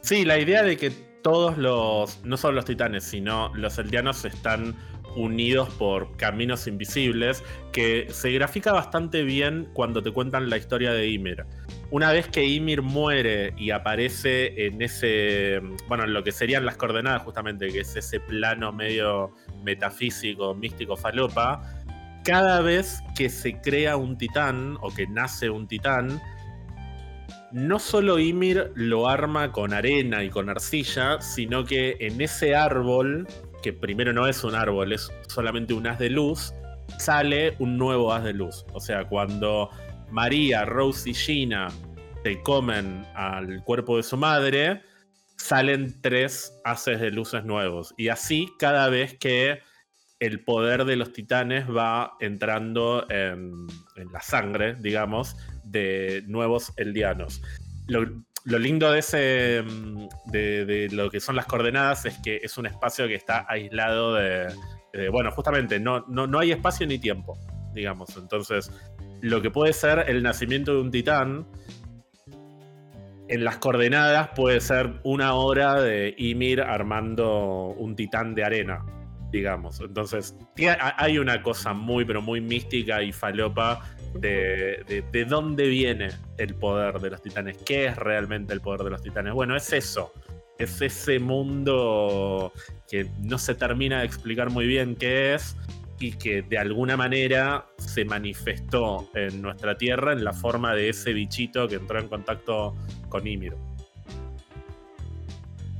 sí, la idea de que todos los, no solo los titanes, sino los eldianos están unidos por caminos invisibles, que se grafica bastante bien cuando te cuentan la historia de Ymir una vez que Ymir muere y aparece en ese, bueno, en lo que serían las coordenadas justamente, que es ese plano medio metafísico, místico, falopa, cada vez que se crea un titán o que nace un titán, no solo Ymir lo arma con arena y con arcilla, sino que en ese árbol, que primero no es un árbol, es solamente un haz de luz, sale un nuevo haz de luz. O sea, cuando María, Rose y Gina se comen al cuerpo de su madre, salen tres haces de luces nuevos. Y así cada vez que el poder de los titanes va entrando en, la sangre, digamos, de nuevos eldianos. Lo, lindo de ese de, lo que son las coordenadas es que es un espacio que está aislado de, bueno, justamente no, no, no, hay espacio ni tiempo, digamos. Entonces, lo que puede ser el nacimiento de un titán, en las coordenadas puede ser una hora de Ymir armando un titán de arena, digamos. Entonces, hay una cosa muy, pero muy mística y falopa de, de, dónde viene el poder de los titanes. ¿Qué es realmente el poder de los titanes? Bueno, es eso. Es ese mundo que no se termina de explicar muy bien qué es, y que de alguna manera se manifestó en nuestra tierra en la forma de ese bichito que entró en contacto con Ymir.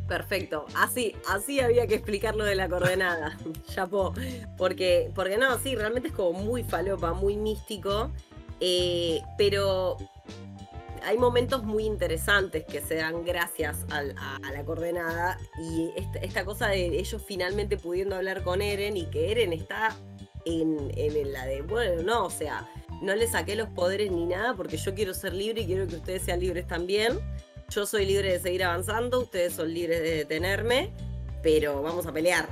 Perfecto, así, así había que explicarlo de la coordenada, chapó, porque, porque no, sí, realmente es como muy falopa, muy místico, eh, pero hay momentos muy interesantes que se dan gracias a, la coordenada y esta, cosa de ellos finalmente pudiendo hablar con Eren y que Eren está en, la de, bueno, no, o sea, no le saqué los poderes ni nada porque yo quiero ser libre y quiero que ustedes sean libres también. Yo soy libre de seguir avanzando, ustedes son libres de detenerme, pero vamos a pelear.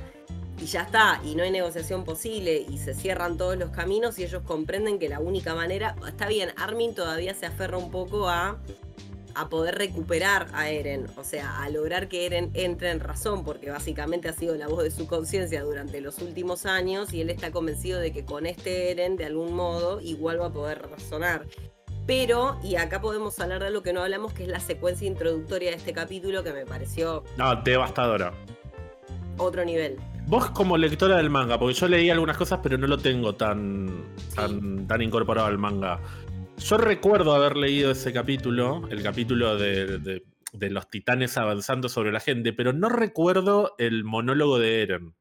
Y ya está, y no hay negociación posible, y se cierran todos los caminos y ellos comprenden que la única manera, está bien, Armin todavía se aferra un poco a a poder recuperar a Eren, o sea, a lograr que Eren entre en razón, porque básicamente ha sido la voz de su conciencia durante los últimos años y él está convencido de que con este Eren, de algún modo, igual va a poder razonar. Pero, y acá podemos hablar de lo que no hablamos, que es la secuencia introductoria de este capítulo que me pareció... No, devastadora. Otro nivel. Vos como lectora del manga, porque yo leí algunas cosas, pero no lo tengo tan, tan, tan incorporado al manga. Yo recuerdo haber leído ese capítulo, el capítulo de, los titanes avanzando sobre la gente, pero no recuerdo el monólogo de Eren.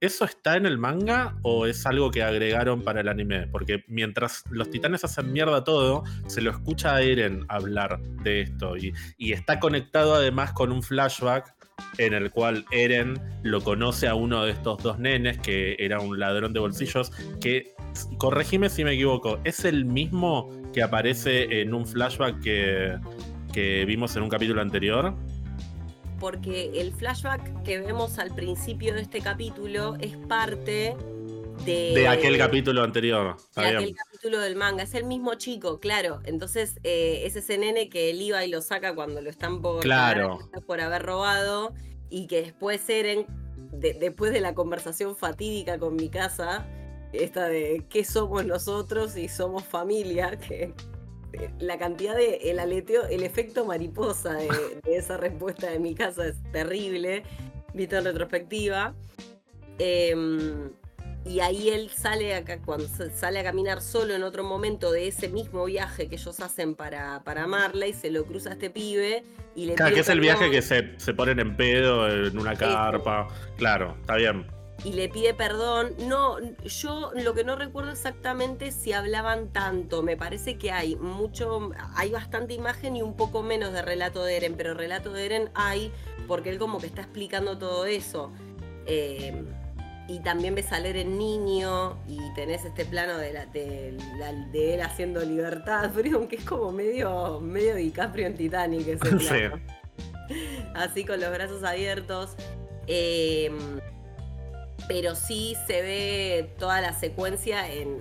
¿Eso está en el manga o es algo que agregaron para el anime? Porque mientras los titanes hacen mierda todo, se lo escucha a Eren hablar de esto y, está conectado además con un flashback en el cual Eren lo conoce a uno de estos dos nenes, que era un ladrón de bolsillos, que, corregime si me equivoco, es el mismo que aparece en un flashback que, que vimos en un capítulo anterior porque el flashback que vemos al principio de este capítulo es parte de, de aquel capítulo anterior. de aquel capítulo del manga. Es el mismo chico, claro. Entonces eh, es ese nene que él iba y lo saca cuando lo están por, claro. por haber robado y que después Eren, después de la conversación fatídica con mi casa, esta de qué somos nosotros y somos familia, que la cantidad de el aleteo, el efecto mariposa de, de esa respuesta de mi casa es terrible, visto en retrospectiva. Eh, y ahí él sale acá, cuando sale a caminar solo en otro momento de ese mismo viaje que ellos hacen para, para Marley, se lo cruza a este pibe y le Claro, que es el viaje que se, se, ponen en pedo en una carpa. Claro, está bien. Y le pide perdón. No, yo lo que no recuerdo exactamente si hablaban tanto. Me parece que hay mucho, hay bastante imagen y un poco menos de relato de Eren, pero relato de Eren hay porque él como que está explicando todo eso. Eh, y también ves a leer en niño y tenés este plano de, la, de, él haciendo libertad, pero aunque es como medio, medio DiCaprio en Titanic ese plano. Así con los brazos abiertos. Em, pero sí se ve toda la secuencia en,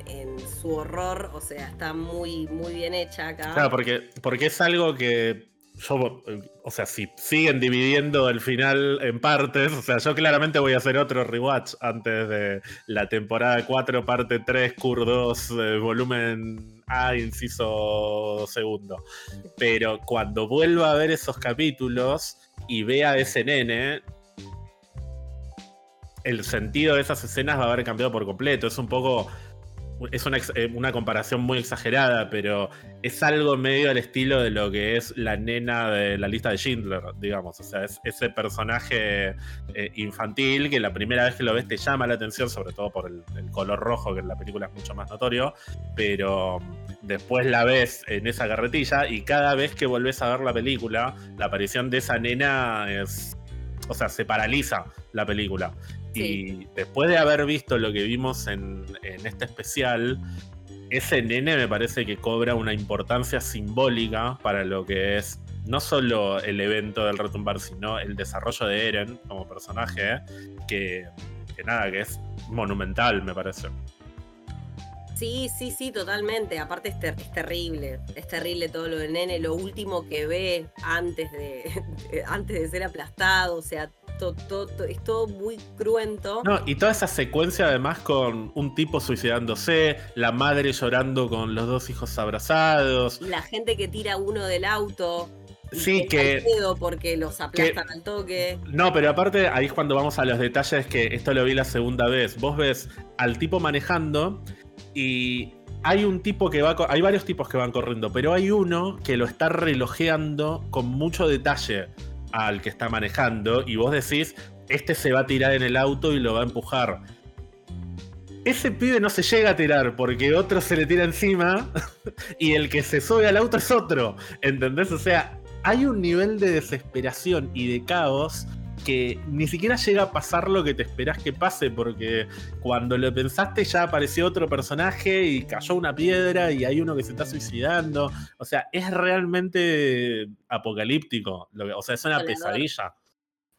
su horror, o sea, está muy, muy bien hecha acá. Claro, porque, porque es algo que yo, o sea, si siguen dividiendo el final en partes, o sea, yo claramente voy a hacer otro rewatch antes de la temporada 4, parte 3, Cur 2, eh, volumen A, inciso segundo. Pero cuando vuelva a ver esos capítulos y vea ese nene, el sentido de esas escenas va a haber cambiado por completo. Es un poco es eh, una, comparación muy exagerada, pero es algo medio al estilo de lo que es la nena de la lista de Schindler, digamos. O sea, es ese personaje eh, infantil que la primera vez que lo ves te llama la atención, sobre todo por el, color rojo, que en la película es mucho más notorio, pero después la ves en esa carretilla y cada vez que volvés a ver la película, la aparición de esa nena es. O sea, se paraliza la película. Y después de haber visto lo que vimos en, este especial, ese nene me parece que cobra una importancia simbólica para lo que es no solo el evento del retumbar, sino el desarrollo de Eren como personaje, que, nada, que es monumental, me parece. Sí, sí, sí, totalmente. Aparte es, es, terrible, es terrible todo lo de nene. Lo último que ve antes de, antes de ser aplastado, o sea, es todo muy cruento. No, y toda esa secuencia además con un tipo suicidándose, la madre llorando con los dos hijos abrazados. La gente que tira uno del auto. Sí, que. Porque los aplastan al toque. No, pero aparte, ahí es cuando vamos a los detalles que esto lo vi la segunda vez. Vos ves al tipo manejando y hay un tipo que va. Hay varios tipos que van corriendo, pero hay uno que lo está relojeando con mucho detalle al que está manejando y vos decís, este se va a tirar en el auto y lo va a empujar. Ese pibe no se llega a tirar porque otro se le tira encima y el que se sube al auto es otro. ¿Entendés? O sea, hay un nivel de desesperación y de caos que ni siquiera llega a pasar lo que te esperás que pase, porque cuando lo pensaste ya apareció otro personaje y cayó una piedra y hay uno que se está suicidando. O sea, es realmente apocalíptico. O sea, es una pesadilla.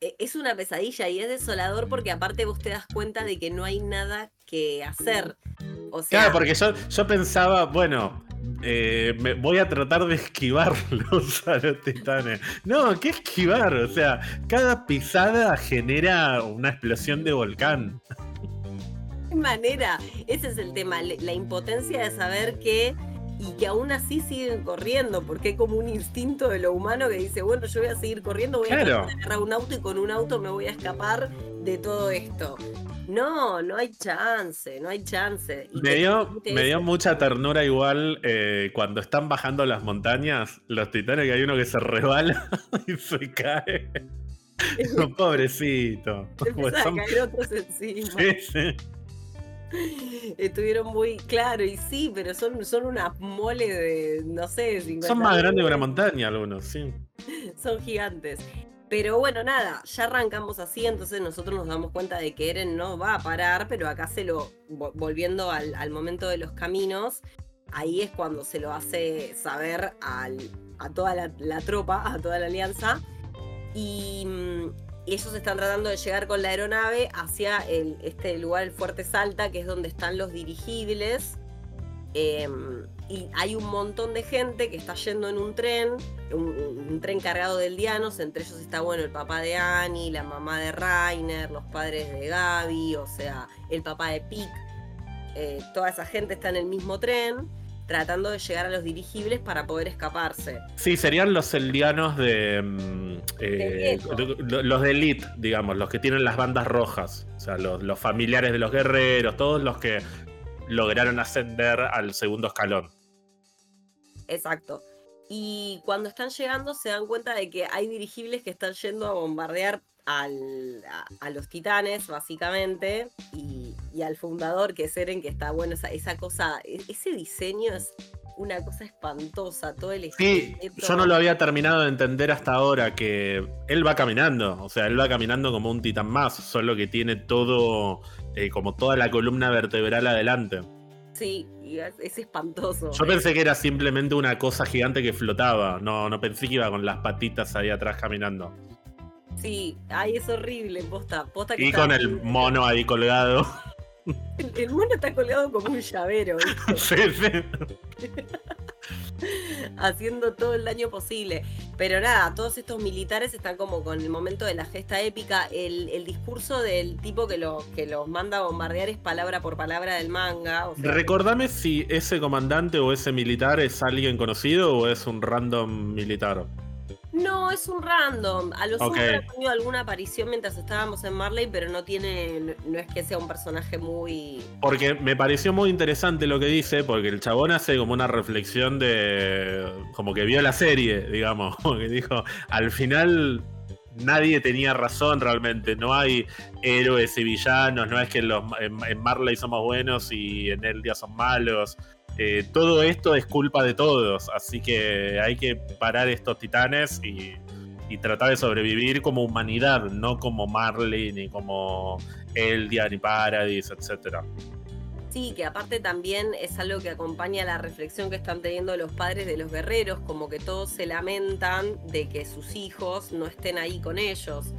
E, es una pesadilla y es desolador porque aparte vos te das cuenta de que no hay nada que hacer. O sea, claro, porque yo, yo pensaba, bueno, eh, me voy a tratar de esquivarlos a los titanes. No, ¿qué esquivar? O sea, cada pisada genera una explosión de volcán. ¿Qué manera? Ese es el tema, la impotencia de saber que y que aún así siguen corriendo, porque hay como un instinto de lo humano que dice, bueno, yo voy a seguir corriendo, voy a agarrar un auto y con un auto me voy a escapar de todo esto. No, no hay chance, no hay chance. me, dio, me dio, mucha ternura igual eh, cuando están bajando las montañas, los titanes, que hay uno que se rebala y se cae. Pobrecito. Empiezan a caer otros encima. Sí, sí. Estuvieron muy claro, y sí, pero son, son unas moles de, no sé, 50 Son más grandes que una montaña algunos, sí. son gigantes. Pero bueno, nada, ya arrancamos así, entonces nosotros nos damos cuenta de que Eren no va a parar, pero acá se lo, volviendo al, momento de los caminos, ahí es cuando se lo hace saber a toda la, tropa, a toda la alianza. Y, mm, ellos están tratando de llegar con la aeronave hacia el, este lugar, el Fuerte Salta, que es donde están los dirigibles. Em, y hay un montón de gente que está yendo en un tren, un, tren cargado de eldianos, entre ellos está bueno el papá de Annie, la mamá de Rainer, los padres de Gaby, o sea, el papá de Pic. Eh, toda esa gente está en el mismo tren tratando de llegar a los dirigibles para poder escaparse. Sí, serían los eldianos de... Mm, eh, los de Elite, digamos, los que tienen las bandas rojas, o sea, los, familiares de los guerreros, todos los que lograron ascender al segundo escalón. Exacto. Y cuando están llegando se dan cuenta de que hay dirigibles que están yendo a bombardear al, a, los titanes, básicamente, y, al fundador, que es Eren, que está bueno, esa, esa cosa, e, ese diseño es una cosa espantosa, todo el Sí, yo no lo había terminado de entender hasta ahora, que él va caminando, o sea, él va caminando como un titán más, solo que tiene todo, eh, como toda la columna vertebral adelante. Sí, es, espantoso. Yo pensé que era simplemente una cosa gigante que flotaba, no, no pensé que iba con las patitas ahí atrás caminando. Sí, ay, es horrible, posta. posta y con el mono ahí colgado. El, mono está colgado como un llavero. sí, sí. Haciendo todo el daño posible. Pero nada, todos estos militares están como con el momento de la gesta épica. El, discurso del tipo que, lo, que los manda a bombardear es palabra por palabra del manga. Recordame si ese comandante o ese militar es alguien conocido o es un random militar. No, es un random. A lo sumo ha tenido alguna aparición mientras estábamos en Marley, pero no tiene. No es que sea un personaje muy. Porque me pareció muy interesante lo que dice, porque el chabón hace como una reflexión de. como que vio la serie, digamos. Como que dijo, al final nadie tenía razón realmente. No hay héroes y villanos, no es que los, en, Marley somos buenos y en Eldia son malos. Eh, todo esto es culpa de todos, así que hay que parar estos titanes y, tratar de sobrevivir como humanidad, no como Marley, ni como Eldia, ni Paradis, etc. Sí, que aparte también es algo que acompaña la reflexión que están teniendo los padres de los guerreros, como que todos se lamentan de que sus hijos no estén ahí con ellos.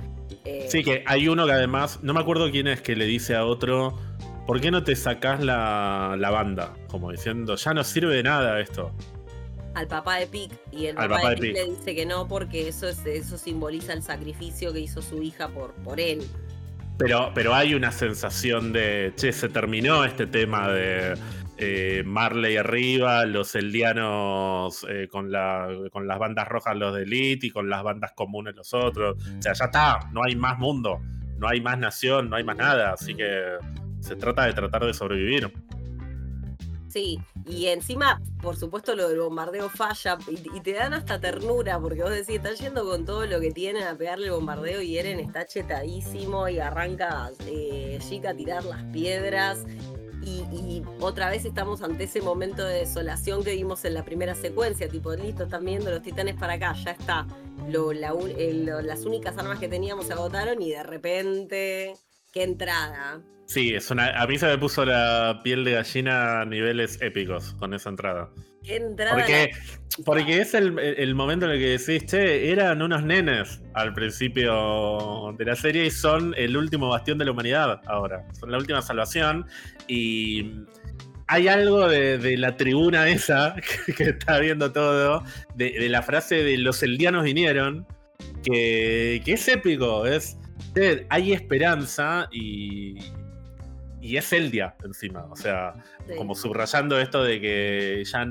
Eh, sí, que hay uno que además, no me acuerdo quién es que le dice a otro, ¿por qué no te sacás la, banda? Como diciendo, ya no sirve de nada esto. Al papá de Pic. Y el papá, de Pic le dice que no porque eso, es, eso simboliza el sacrificio que hizo su hija por, por él. Pero, pero hay una sensación de, che, se terminó este tema de eh, Marley arriba, los eldianos eh, con, la, con las bandas rojas los de Elite y con las bandas comunes los otros. O sea, ya está, no hay más mundo, no hay más nación, no hay más nada. Así que se trata de tratar de sobrevivir. Sí, y encima, por supuesto, lo del bombardeo falla y, te dan hasta ternura, porque vos decís, están yendo con todo lo que tienen a pegarle el bombardeo y Eren está chetadísimo y arranca eh, Chica a tirar las piedras. Y, otra vez estamos ante ese momento de desolación que vimos en la primera secuencia, tipo, listo, están viendo los titanes para acá, ya está. las únicas armas que teníamos se agotaron y de repente, qué entrada. Sí, es una, a mí se me puso la piel de gallina a niveles épicos con esa entrada. ¿Qué entrada? Porque, porque es el, momento en el que decís, che, eran unos nenes al principio de la serie y son el último bastión de la humanidad ahora. Son la última salvación. Y hay algo de, la tribuna esa que, está viendo todo, de, la frase de los eldianos vinieron, que, es épico, es hay esperanza y, y es Eldia encima, o sea, como subrayando esto de que ya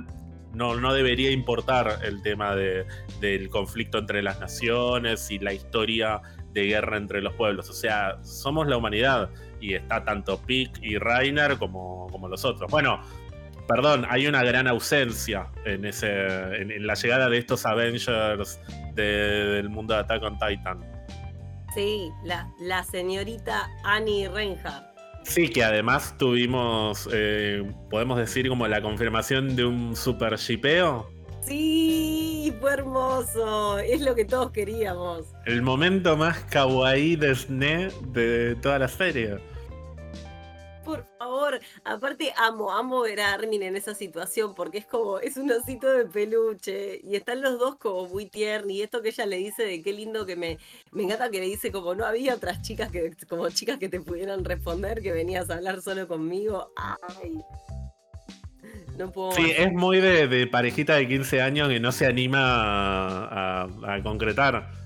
no, no debería importar el tema de, del conflicto entre las naciones y la historia de guerra entre los pueblos, o sea, somos la humanidad y está tanto Pick y Rainer como, como los otros. Bueno, perdón, hay una gran ausencia en, ese, en, la llegada de estos Avengers del mundo de Attack on Titan. Sí, la, la señorita Annie Reinhardt. Sí, que además tuvimos, eh, podemos decir, como la confirmación de un super shipeo. Sí, fue hermoso. Es lo que todos queríamos. El momento más kawaii de SNE de toda la serie. Por favor, aparte amo, amo ver a Armin en esa situación porque es como, es un osito de peluche y están los dos como muy tiernos y esto que ella le dice de qué lindo que me, me encanta que le dice como no había otras chicas que, como chicas que te pudieran responder que venías a hablar solo conmigo. Ay. No puedo sí, es muy de, parejita de 15 años que no se anima a concretar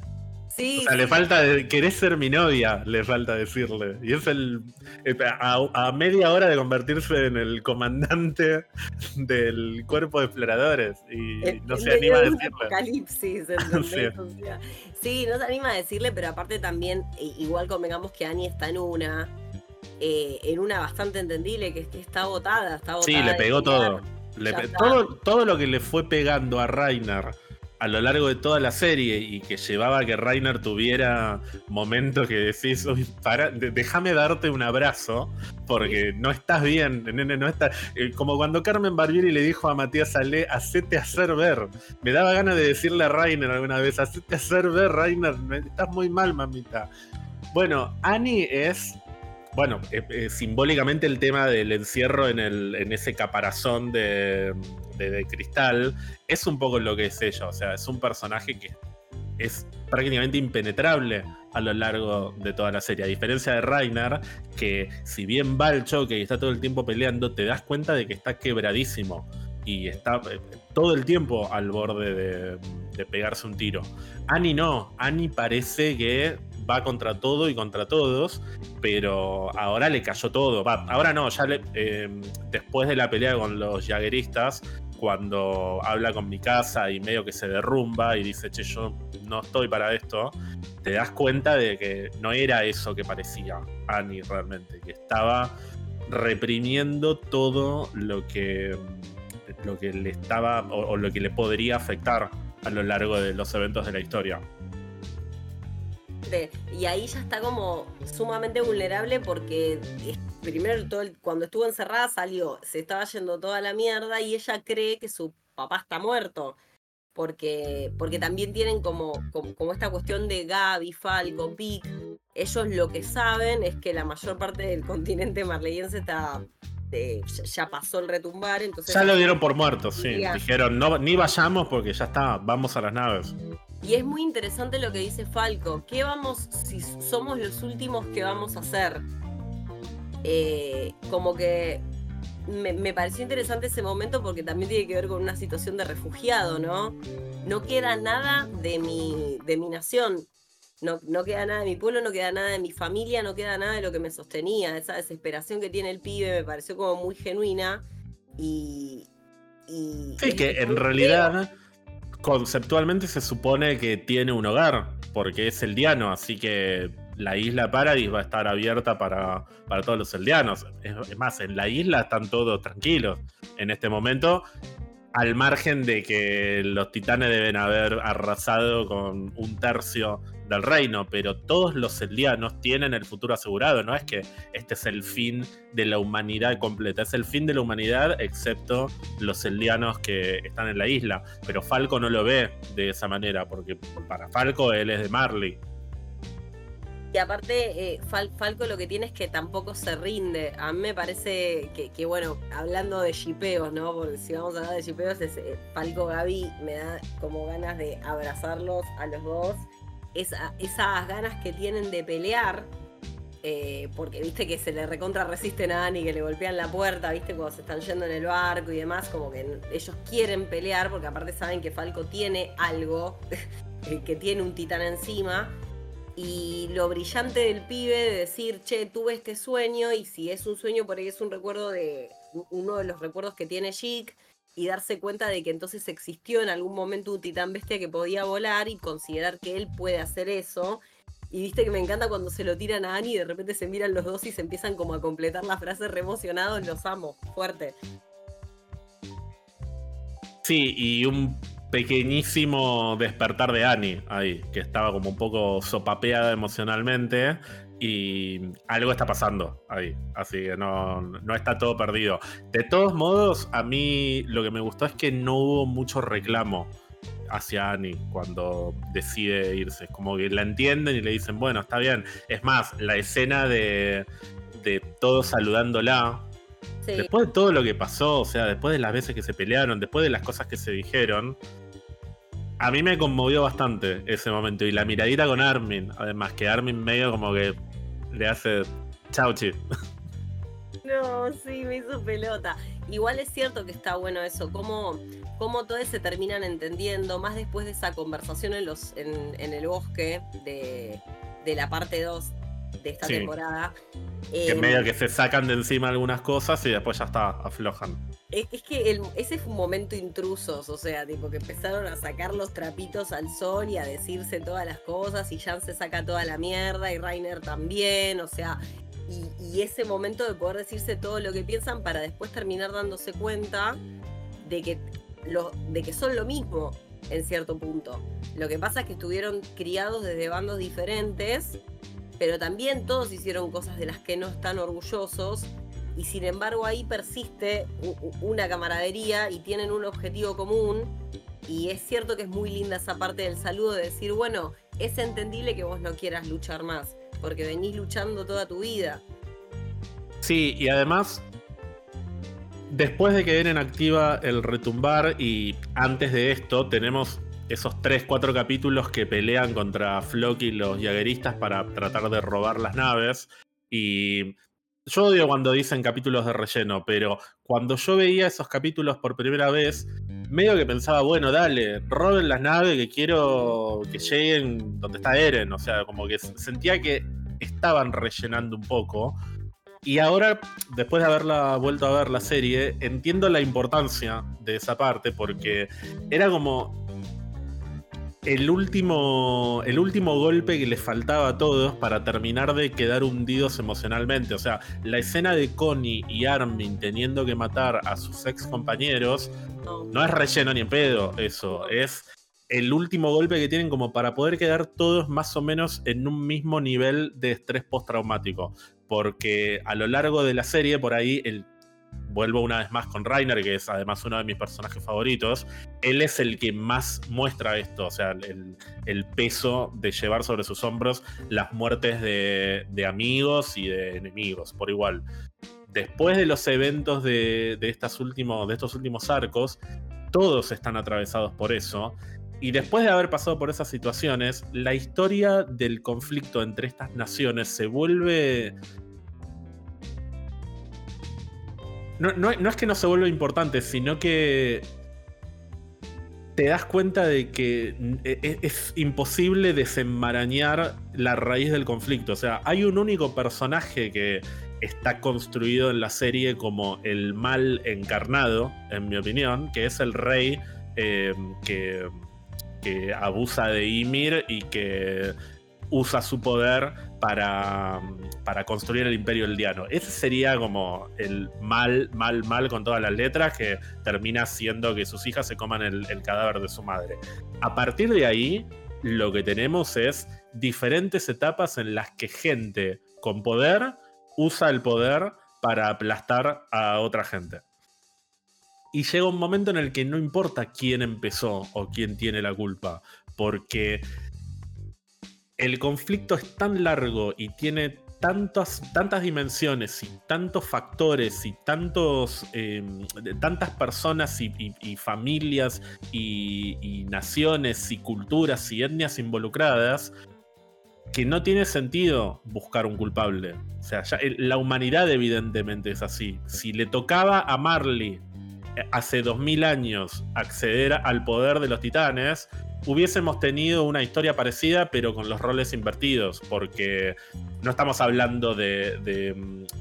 o sea, le falta, querés ser mi novia, le falta decirle. Y es el. Eh, a, media hora de convertirse en el comandante del cuerpo de exploradores. Y no se anima a decirle. Apocalipsis, sí. no se anima a decirle, pero aparte también, igual convengamos que Annie está en una. Eh, en una bastante entendible, que, está agotada, está Sí, le pegó todo. todo. Todo lo que le fue pegando a Rainer a lo largo de toda la serie y que llevaba a que Rainer tuviera momentos que decís, para, déjame darte un abrazo porque no estás bien, nene, no estás. Eh, como cuando Carmen Barbieri le dijo a Matías Ale, hacete hacer ver. Me daba ganas de decirle a Rainer alguna vez, hacete hacer ver, Rainer, estás muy mal, mamita. Bueno, Annie es bueno, eh, eh, simbólicamente el tema del encierro en, el, en ese caparazón de, de, cristal es un poco lo que es ella. O sea, es un personaje que es prácticamente impenetrable a lo largo de toda la serie. A diferencia de Rainer, que si bien va al choque y está todo el tiempo peleando, te das cuenta de que está quebradísimo y está eh, todo el tiempo al borde de, pegarse un tiro. Annie no, Annie parece que va contra todo y contra todos, pero ahora le cayó todo. Ahora no, ya em, después de la pelea con los jagueristas, cuando habla con mi casa y medio que se derrumba y dice, che, yo no estoy para esto, te das cuenta de que no era eso que parecía Annie realmente, que estaba reprimiendo todo lo que, lo que le estaba o lo que le podría afectar a lo largo de los eventos de la historia. Y ahí ya está como sumamente vulnerable porque primero cuando estuvo encerrada salió, se estaba yendo toda la mierda y ella cree que su papá está muerto. Porque, porque también tienen como, como, esta cuestión de Gaby, Falco, Pic. Ellos lo que saben es que la mayor parte del continente marleyense está ya pasó el retumbar. Entonces ya lo dieron por muerto, sí. Dijeron, no, ni vayamos porque ya está, vamos a las naves. Y es muy interesante lo que dice Falco. ¿Qué vamos, si somos los últimos que vamos a hacer? Eh, como que me, pareció interesante ese momento porque también tiene que ver con una situación de refugiado, ¿no? No queda nada de mi, de mi nación. No, no, queda nada de mi pueblo, no queda nada de mi familia, no queda nada de lo que me sostenía. Esa desesperación que tiene el pibe me pareció como muy genuina y... sí, que en realidad conceptualmente se supone que tiene un hogar, porque es eldiano, así que la isla Paradis va a estar abierta para, para todos los eldianos. Es, más, en la isla están todos tranquilos en este momento, al margen de que los titanes deben haber arrasado con un tercio del reino, pero todos los eldianos tienen el futuro asegurado, no es que este es el fin de la humanidad completa, es el fin de la humanidad excepto los eldianos que están en la isla, pero Falco no lo ve de esa manera, porque para Falco él es de Marley. Y aparte, eh, Falco lo que tiene es que tampoco se rinde. A mí me parece que, bueno, hablando de shipeos, ¿no? Porque si vamos a hablar de shipeos, eh, Falco Gaby me da como ganas de abrazarlos a los dos esas ganas que tienen de pelear. eh, porque viste que se le recontra resisten a Annie, que le golpean la puerta, viste, cuando se están yendo en el barco y demás, como que ellos quieren pelear, porque aparte saben que Falco tiene algo, que tiene un titán encima. Y lo brillante del pibe de decir, che, tuve este sueño, y si es un sueño, por ahí es un recuerdo de. uno de los recuerdos que tiene Chic, y darse cuenta de que entonces existió en algún momento un titán bestia que podía volar y considerar que él puede hacer eso y viste que me encanta cuando se lo tiran a Annie y de repente se miran los dos y se empiezan como a completar la frase re emocionados, los amo, fuerte. Sí, y un pequeñísimo despertar de Annie ahí, que estaba como un poco sopapeada emocionalmente y algo está pasando ahí, así que no, no, está todo perdido. De todos modos, a mí lo que me gustó es que no hubo mucho reclamo hacia Annie cuando decide irse. Como que la entienden y le dicen, bueno, está bien. Es más, la escena de, de todos saludándola, después de todo lo que pasó, o sea, después de las veces que se pelearon, después de las cosas que se dijeron, a mí me conmovió bastante ese momento. Y la miradita con Armin, además, que Armin medio como que le hace chauchi. No, sí, me hizo pelota. Igual es cierto que está bueno eso, como cómo todos se terminan entendiendo, más después de esa conversación en, los, en, el bosque de, la parte 2 de esta temporada. Que em, medio que se sacan de encima algunas cosas y después ya está, aflojan. Es, que ese fue un momento intrusos, o sea, tipo que empezaron a sacar los trapitos al sol y a decirse todas las cosas y Jan se saca toda la mierda y Rainer también, o sea, y, y ese momento de poder decirse todo lo que piensan para después terminar dándose cuenta de que de que son lo mismo en cierto punto. Lo que pasa es que estuvieron criados desde bandos diferentes, pero también todos hicieron cosas de las que no están orgullosos y sin embargo ahí persiste una camaradería y tienen un objetivo común y es cierto que es muy linda esa parte del saludo de decir, bueno, es entendible que vos no quieras luchar más, porque venís luchando toda tu vida. Sí, y además Después de que Eren activa el retumbar y antes de esto tenemos esos 3-4 capítulos que pelean contra Flock y los jagueristas para tratar de robar las naves. Y yo odio cuando dicen capítulos de relleno, pero cuando yo veía esos capítulos por primera vez, medio que pensaba, bueno, dale, roben las naves que quiero que lleguen donde está Eren. O sea, como que sentía que estaban rellenando un poco. Y ahora, después de haberla vuelto a ver la serie, entiendo la importancia de esa parte porque era como el último, el último golpe que les faltaba a todos para terminar de quedar hundidos emocionalmente. O sea, la escena de Connie y Armin teniendo que matar a sus ex compañeros no es relleno ni en pedo eso, es el último golpe que tienen como para poder quedar todos más o menos en un mismo nivel de estrés postraumático porque a lo largo de la serie, por ahí, el, vuelvo una vez más con Rainer, que es además uno de mis personajes favoritos, él es el que más muestra esto, o sea, el, peso de llevar sobre sus hombros las muertes de, amigos y de enemigos, por igual. Después de los eventos de, de estos últimos arcos, todos están atravesados por eso. Y después de haber pasado por esas situaciones, la historia del conflicto entre estas naciones se vuelve... No, es que no se vuelva importante, sino que te das cuenta de que e, e, es, imposible desenmarañar la raíz del conflicto. O sea, hay un único personaje que está construido en la serie como el mal encarnado, en mi opinión, que es el rey eh, que que abusa de Ymir y que usa su poder para, para construir el imperio eldiano. Ese sería como el mal, mal, mal con todas las letras que termina haciendo que sus hijas se coman el cadáver de su madre. A partir de ahí, lo que tenemos es diferentes etapas en las que gente con poder usa el poder para aplastar a otra gente. Y llega un momento en el que no importa quién empezó o quién tiene la culpa, porque el conflicto es tan largo y tiene tantas, tantas dimensiones y tantos factores y tantos, em, tantas personas y, familias y, naciones y culturas y etnias involucradas que no tiene sentido buscar un culpable. O sea, la humanidad evidentemente es así. Si le tocaba a Marley eh, hace 2000 años acceder al poder de los titanes, hubiésemos tenido una historia parecida, pero con los roles invertidos, porque no estamos hablando de,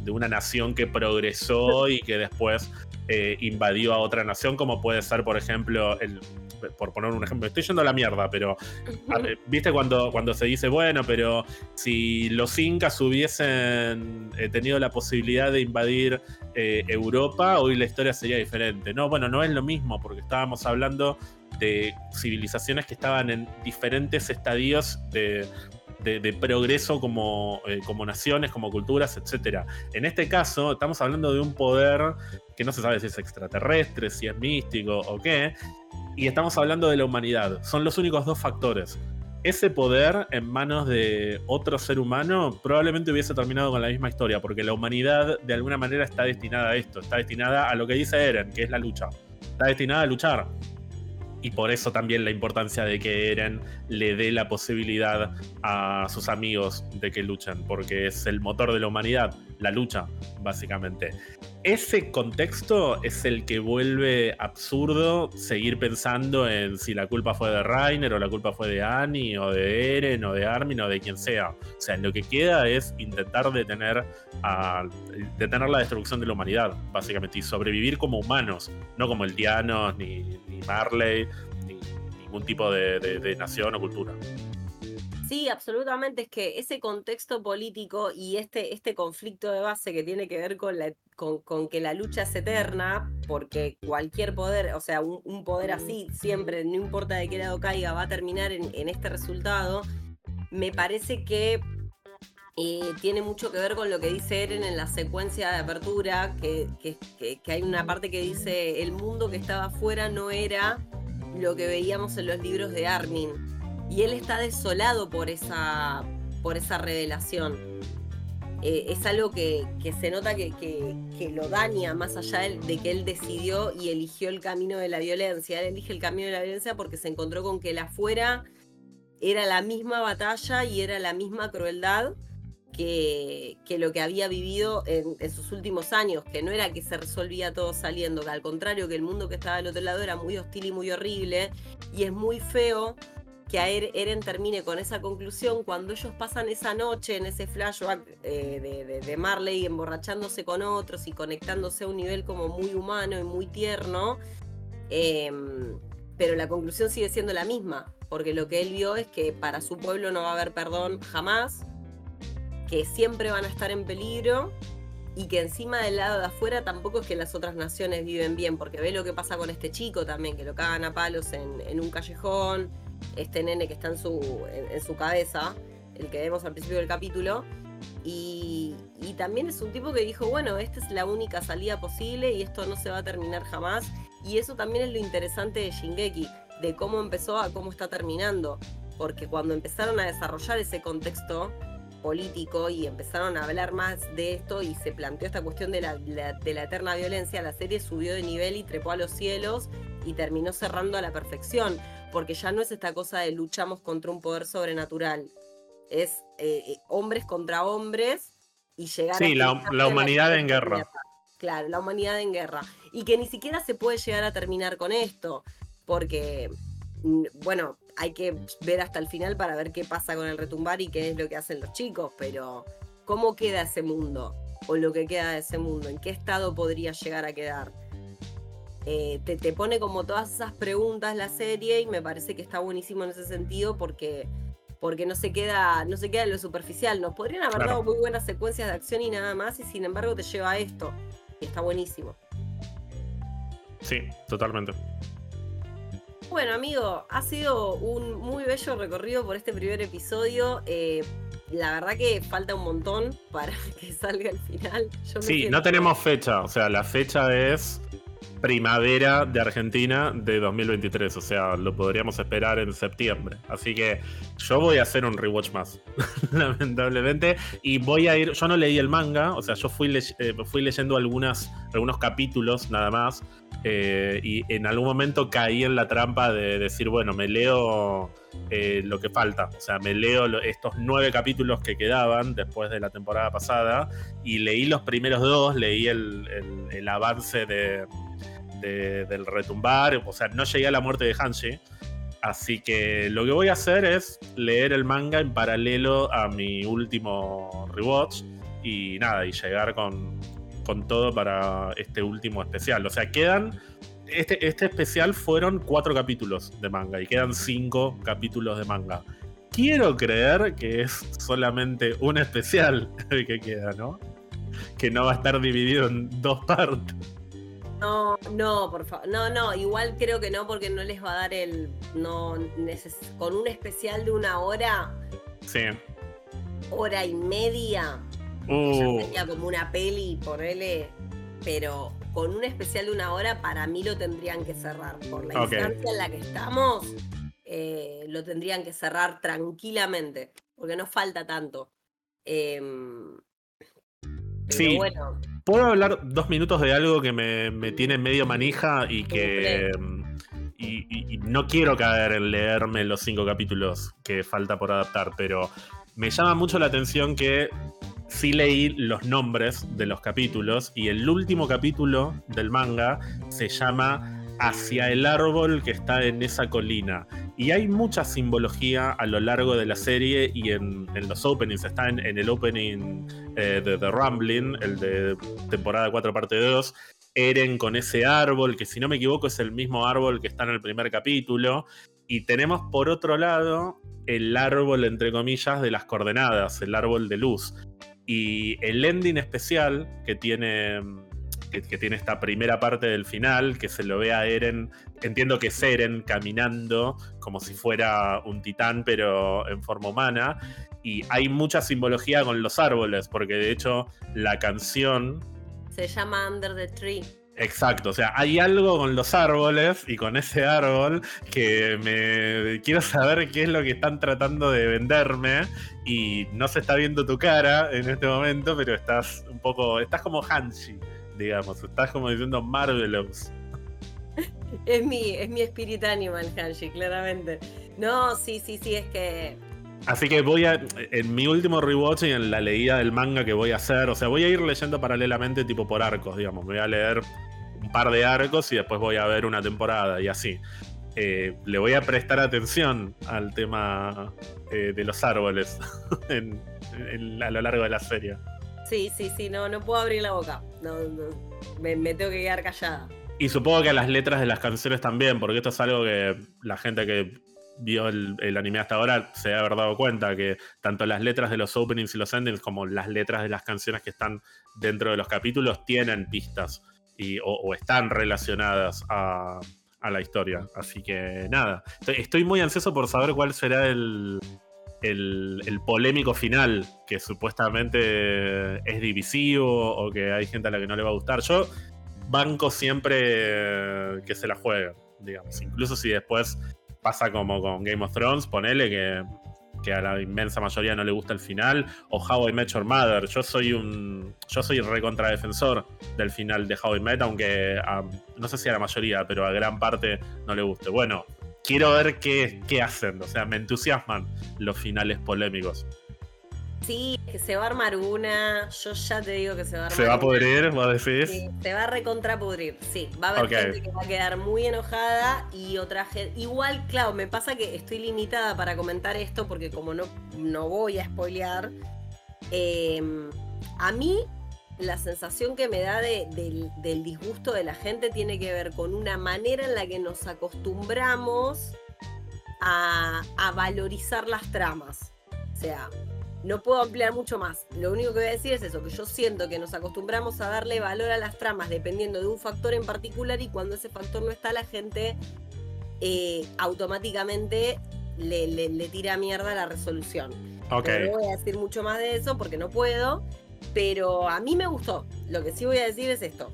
una nación que progresó y que después eh, invadió a otra nación, como puede ser, por ejemplo, el, por poner un ejemplo, estoy yendo a la mierda, pero viste cuando, cuando se dice, bueno, pero si los incas hubiesen eh, tenido la posibilidad de invadir eh, Europa, hoy la historia sería diferente. No, bueno, no es lo mismo, porque estábamos hablando de civilizaciones que estaban en diferentes estadios de, progreso como, eh, como, naciones, como culturas, etc. En este caso, estamos hablando de un poder que no se sabe si es extraterrestre, si es místico o qué, y estamos hablando de la humanidad. Son los únicos dos factores. Ese poder en manos de otro ser humano probablemente hubiese terminado con la misma historia, porque la humanidad de alguna manera está destinada a esto, está destinada a lo que dice Eren, que es la lucha. Está destinada a luchar y por eso también la importancia de que Eren le dé la posibilidad a sus amigos de que luchen, porque es el motor de la humanidad, la lucha, básicamente. Ese contexto es el que vuelve absurdo seguir pensando en si la culpa fue de Rainer o la culpa fue de Annie o de Eren o de Armin o de quien sea. O sea, lo que queda es intentar detener, la destrucción de la humanidad, básicamente, y sobrevivir como humanos, no como el Dianos ni Marley, ni ningún tipo de, nación o cultura. Sí, absolutamente. Es que ese contexto político y este, este conflicto de base que tiene que ver con, la, con, que la lucha es eterna, porque cualquier poder, o sea, un, poder así, siempre, no importa de qué lado caiga, va a terminar en, este resultado, me parece que eh, tiene mucho que ver con lo que dice Eren en la secuencia de apertura, que, que, hay una parte que dice, el mundo que estaba afuera no era lo que veíamos en los libros de Armin. Y él está desolado por esa, por esa revelación. Eh, es algo que, se nota que, lo daña más allá de, que él decidió y eligió el camino de la violencia. Él elige el camino de la violencia porque se encontró con que el afuera era la misma batalla y era la misma crueldad que, lo que había vivido en, sus últimos años, que no era que se resolvía todo saliendo, que al contrario, que el mundo que estaba al otro lado era muy hostil y muy horrible, y es muy feo que er, Eren termine con esa conclusión cuando ellos pasan esa noche en ese flashback eh, de, Marley emborrachándose con otros y conectándose a un nivel como muy humano y muy tierno, em, pero la conclusión sigue siendo la misma, porque lo que él vio es que para su pueblo no va a haber perdón jamás, que siempre van a estar en peligro y que encima del lado de afuera tampoco es que las otras naciones viven bien, porque ve lo que pasa con este chico también, que lo cagan a palos en, un callejón, este nene que está en su, en, su cabeza, el que vemos al principio del capítulo, y, también es un tipo que dijo, bueno, esta es la única salida posible y esto no se va a terminar jamás, y eso también es lo interesante de Shingeki, de cómo empezó a cómo está terminando, porque cuando empezaron a desarrollar ese contexto, político y empezaron a hablar más de esto y se planteó esta cuestión de la, de la eterna violencia, la serie subió de nivel y trepó a los cielos y terminó cerrando a la perfección, porque ya no es esta cosa de luchamos contra un poder sobrenatural, es eh, eh, hombres contra hombres y llegar sí, a... la, la humanidad en guerra. Claro, la humanidad en guerra. Y que ni siquiera se puede llegar a terminar con esto, porque, mm, bueno, hay que ver hasta el final para ver qué pasa con el retumbar y qué es lo que hacen los chicos, pero ¿cómo queda ese mundo? O lo que queda de ese mundo, ¿en qué estado podría llegar a quedar? Eh, te, te, pone como todas esas preguntas la serie y me parece que está buenísimo en ese sentido porque, porque no, se queda, no se queda en lo superficial. Nos podrían haber dado muy buenas secuencias de acción y nada más y sin embargo te lleva a esto. Y está buenísimo. Sí, totalmente. Bueno, amigo, ha sido un muy bello recorrido por este primer episodio. Eh, la verdad que falta un montón para que salga el final. sí, no tenemos fecha. O sea, la fecha es primavera de Argentina de 2023. O sea, lo podríamos esperar en septiembre. Así que yo voy a hacer un rewatch más, lamentablemente. Y voy a ir. Yo no leí el manga, o sea, yo fui, eh, fui leyendo algunos capítulos nada más. eh, y en algún momento caí en la trampa de decir, bueno, me leo eh, lo que falta. O sea, me leo estos nueve capítulos que quedaban después de la temporada pasada y leí los primeros dos, leí el, avance de, del retumbar. O sea, no llegué a la muerte de Hanshi. Así que lo que voy a hacer es leer el manga en paralelo a mi último rewatch y nada, y llegar con, con todo para este último especial. O sea, quedan. Este, este especial fueron cuatro capítulos de manga y quedan cinco capítulos de manga. Quiero creer que es solamente un especial el que queda, ¿no? Que no va a estar dividido en dos partes. No, no, por favor. No, no, igual creo que no, porque no les va a dar el. No, con un especial de una hora. Sí. Hora y media. Uh. sería como una peli, ponele, pero con un especial de una hora, para mí lo tendrían que cerrar. Por la instancia en la que estamos, eh, lo tendrían que cerrar tranquilamente, porque no falta tanto. Em, sí. Bueno. ¿Puedo hablar dos minutos de algo que me, tiene medio manija y que. y, no quiero caer en leerme los cinco capítulos que falta por adaptar, pero me llama mucho la atención que sí leí los nombres de los capítulos y el último capítulo del manga se llama Hacia el árbol que está en esa colina. Y hay mucha simbología a lo largo de la serie y en, los openings. Está en, el opening eh, de The Rumbling, el de temporada 4 parte 2. Eren con ese árbol, que si no me equivoco es el mismo árbol que está en el primer capítulo. Y tenemos por otro lado el árbol, entre comillas, de las coordenadas, el árbol de luz. Y el ending especial que tiene, que, tiene esta primera parte del final, que se lo ve a Eren, entiendo que es Eren caminando como si fuera un titán, pero en forma humana. Y hay mucha simbología con los árboles, porque de hecho la canción... Se llama Under the Tree. Exacto, o sea, hay algo con los árboles y con ese árbol que me quiero saber qué es lo que están tratando de venderme y no se está viendo tu cara en este momento, pero estás un poco, estás como Hanshi, digamos, estás como diciendo Marvelous. Es mi, es mi spirit animal, Hanshi, claramente. No, sí, sí, sí, es que Así que voy a, en mi último rewatch y en la leída del manga que voy a hacer, o sea, voy a ir leyendo paralelamente tipo por arcos, digamos. Voy a leer un par de arcos y después voy a ver una temporada y así. Eh, le voy a prestar atención al tema eh, de los árboles a lo largo de la serie. Sí, sí, sí, no, no puedo abrir la boca. No, Me, me tengo que quedar callada. Y supongo que a las letras de las canciones también, porque esto es algo que la gente que vio el, anime hasta ahora se debe haber dado cuenta que tanto las letras de los openings y los endings como las letras de las canciones que están dentro de los capítulos tienen pistas y, o, están relacionadas a, la historia. Así que nada, estoy, muy ansioso por saber cuál será el, el, polémico final, que supuestamente es divisivo o que hay gente a la que no le va a gustar. Yo banco siempre que se la jueguen, digamos, incluso si después pasa como con Game of Thrones, ponele que, que, a la inmensa mayoría no le gusta el final, o How I Met Your Mother. Yo soy un. Yo soy defensor del final de How I Met, aunque no sé si a la mayoría, pero a gran parte no le guste. Bueno, quiero ver qué, qué hacen. O sea, me entusiasman los finales polémicos. Sí, que se va a armar una. Yo ya te digo que se va a armar. ¿Se va a pudrir, vos decís? Sí, se va a recontrapudrir. Sí, va a haber gente que va a quedar muy enojada y otra gente. Igual, claro, me pasa que estoy limitada para comentar esto porque como no, no voy a spoilear. Em, a mí, la sensación que me da del, disgusto de la gente tiene que ver con una manera en la que nos acostumbramos a, a valorizar las tramas. O sea, no puedo ampliar mucho más. Lo único que voy a decir es eso, que yo siento que nos acostumbramos a darle valor a las tramas dependiendo de un factor en particular y cuando ese factor no está, la gente eh, automáticamente le, le, tira mierda la resolución. No voy a decir mucho más de eso porque no puedo, pero a mí me gustó. Lo que sí voy a decir es esto.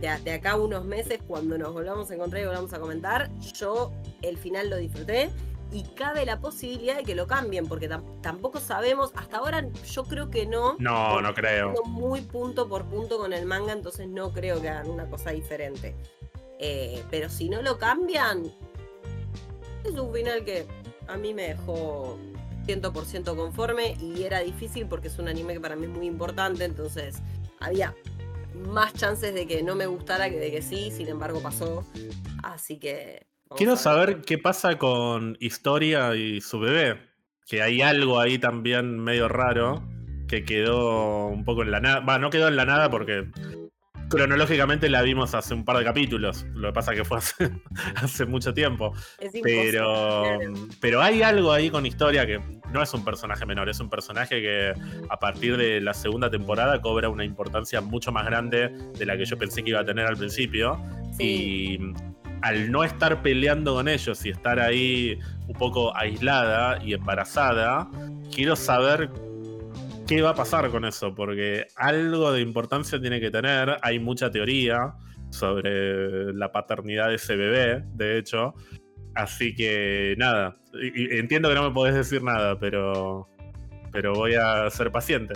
De, de acá unos meses, cuando nos volvamos a encontrar y volvamos a comentar, yo el final lo disfruté y cabe la posibilidad de que lo cambien, porque tampoco sabemos, hasta ahora yo creo que no. No, no creo. Muy punto por punto con el manga, entonces no creo que hagan una cosa diferente. Eh, pero si no lo cambian, es un final que a mí me dejó 100% conforme y era difícil porque es un anime que para mí es muy importante, entonces había más chances de que no me gustara que de que sí, sin embargo pasó. Así que... Quiero saber qué pasa con Historia y su bebé, que hay algo ahí también medio raro que quedó un poco en la nada. Va, no quedó en la nada porque cronológicamente la vimos hace un par de capítulos. Lo que pasa que fue hace, mucho tiempo. pero, pero hay algo ahí con historia que no es un personaje menor, es un personaje que a partir de la segunda temporada cobra una importancia mucho más grande de la que yo pensé que iba a tener al principio. Y al no estar peleando con ellos y estar ahí un poco aislada y embarazada, quiero saber qué va a pasar con eso, porque algo de importancia tiene que tener. Hay mucha teoría sobre la paternidad de ese bebé, de hecho. Así que nada, entiendo que no me podés decir nada, pero, pero voy a ser paciente.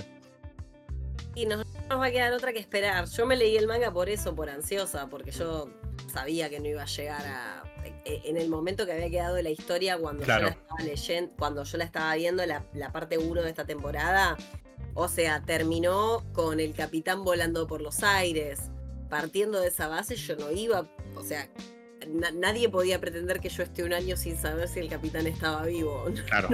Y nos, nos va a quedar otra que esperar. Yo me leí el manga por eso, por ansiosa, porque yo sabía que no iba a llegar a. E, en el momento que había quedado la historia, cuando yo la estaba leyendo, cuando yo la estaba viendo, la, la parte 1 de esta temporada, o sea, terminó con el capitán volando por los aires. Partiendo de esa base, yo no iba, o sea, nadie podía pretender que yo esté un año sin saber si el capitán estaba vivo. Claro.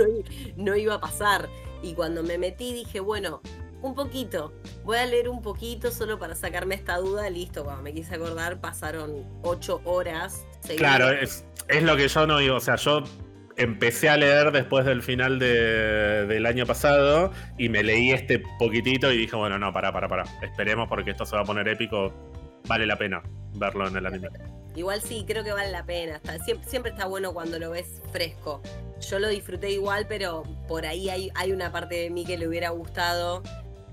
No, iba a pasar. Y cuando me metí dije, bueno, un poquito, voy a leer un poquito solo para sacarme esta duda. Listo, cuando me quise acordar, pasaron ocho horas. Claro, es, es lo que yo no digo. O sea, yo empecé a leer después del final del año pasado y me leí este poquitito y dije, bueno, no, para, para, para. Esperemos porque esto se va a poner épico. Vale la pena verlo en el anime. Igual sí, creo que vale la pena. siempre, está bueno cuando lo ves fresco. Yo lo disfruté igual, pero por ahí hay, hay una parte de mí que le hubiera gustado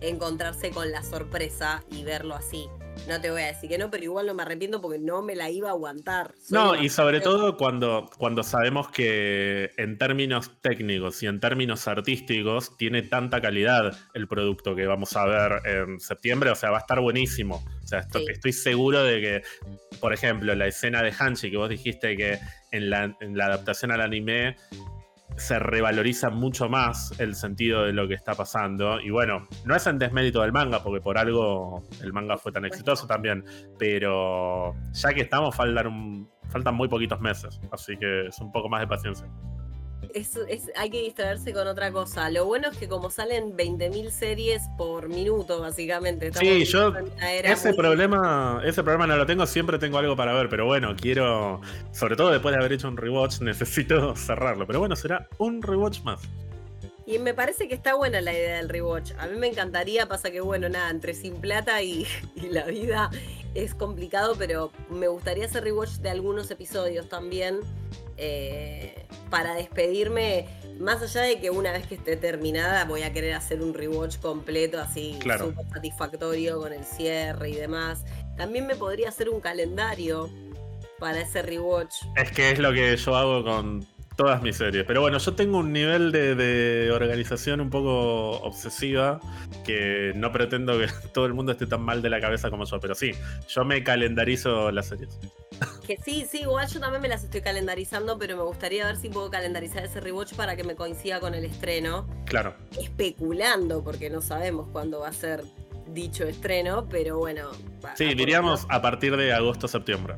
encontrarse con la sorpresa y verlo así. No te voy a decir que no, pero igual no me arrepiento porque no me la iba a aguantar. no, y sobre todo cuando, cuando sabemos que en términos técnicos y en términos artísticos tiene tanta calidad el producto que vamos a ver en septiembre, o sea, va a estar buenísimo. O sea, estoy, seguro de que, por ejemplo, la escena de Hanshi que vos dijiste que en la, en la adaptación al anime se revaloriza mucho más el sentido de lo que está pasando. Y bueno, no es en desmérito del manga, porque por algo el manga fue tan exitoso también. Pero ya que estamos, faltan, faltan muy poquitos meses. Así que es un poco más de paciencia hay que distraerse con otra cosa. Lo bueno es que como salen 20.000 series por minuto, básicamente. Sí, yo ese problema, ese problema no lo tengo, siempre tengo algo para ver, pero bueno, quiero, sobre todo después de haber hecho un rewatch, necesito cerrarlo. Pero bueno, será un rewatch más. Y me parece que está buena la idea del rewatch. A mí me encantaría, pasa que bueno, nada, entre Sin Plata y, y la vida es complicado, pero me gustaría hacer rewatch de algunos episodios también. Eh, para despedirme, más allá de que una vez que esté terminada voy a querer hacer un rewatch completo, así súper satisfactorio con el cierre y demás, también me podría hacer un calendario para ese rewatch. Es que es lo que yo hago con todas mis series. Pero bueno, yo tengo un nivel de, organización un poco obsesiva que no pretendo que todo el mundo esté tan mal de la cabeza como yo. Pero sí, yo me calendarizo las series. Que sí, sí, igual yo también me las estoy calendarizando, pero me gustaría ver si puedo calendarizar ese rewatch para que me coincida con el estreno. Claro. Especulando, porque no sabemos cuándo va a ser dicho estreno, pero bueno. Sí, diríamos a partir de agosto-septiembre.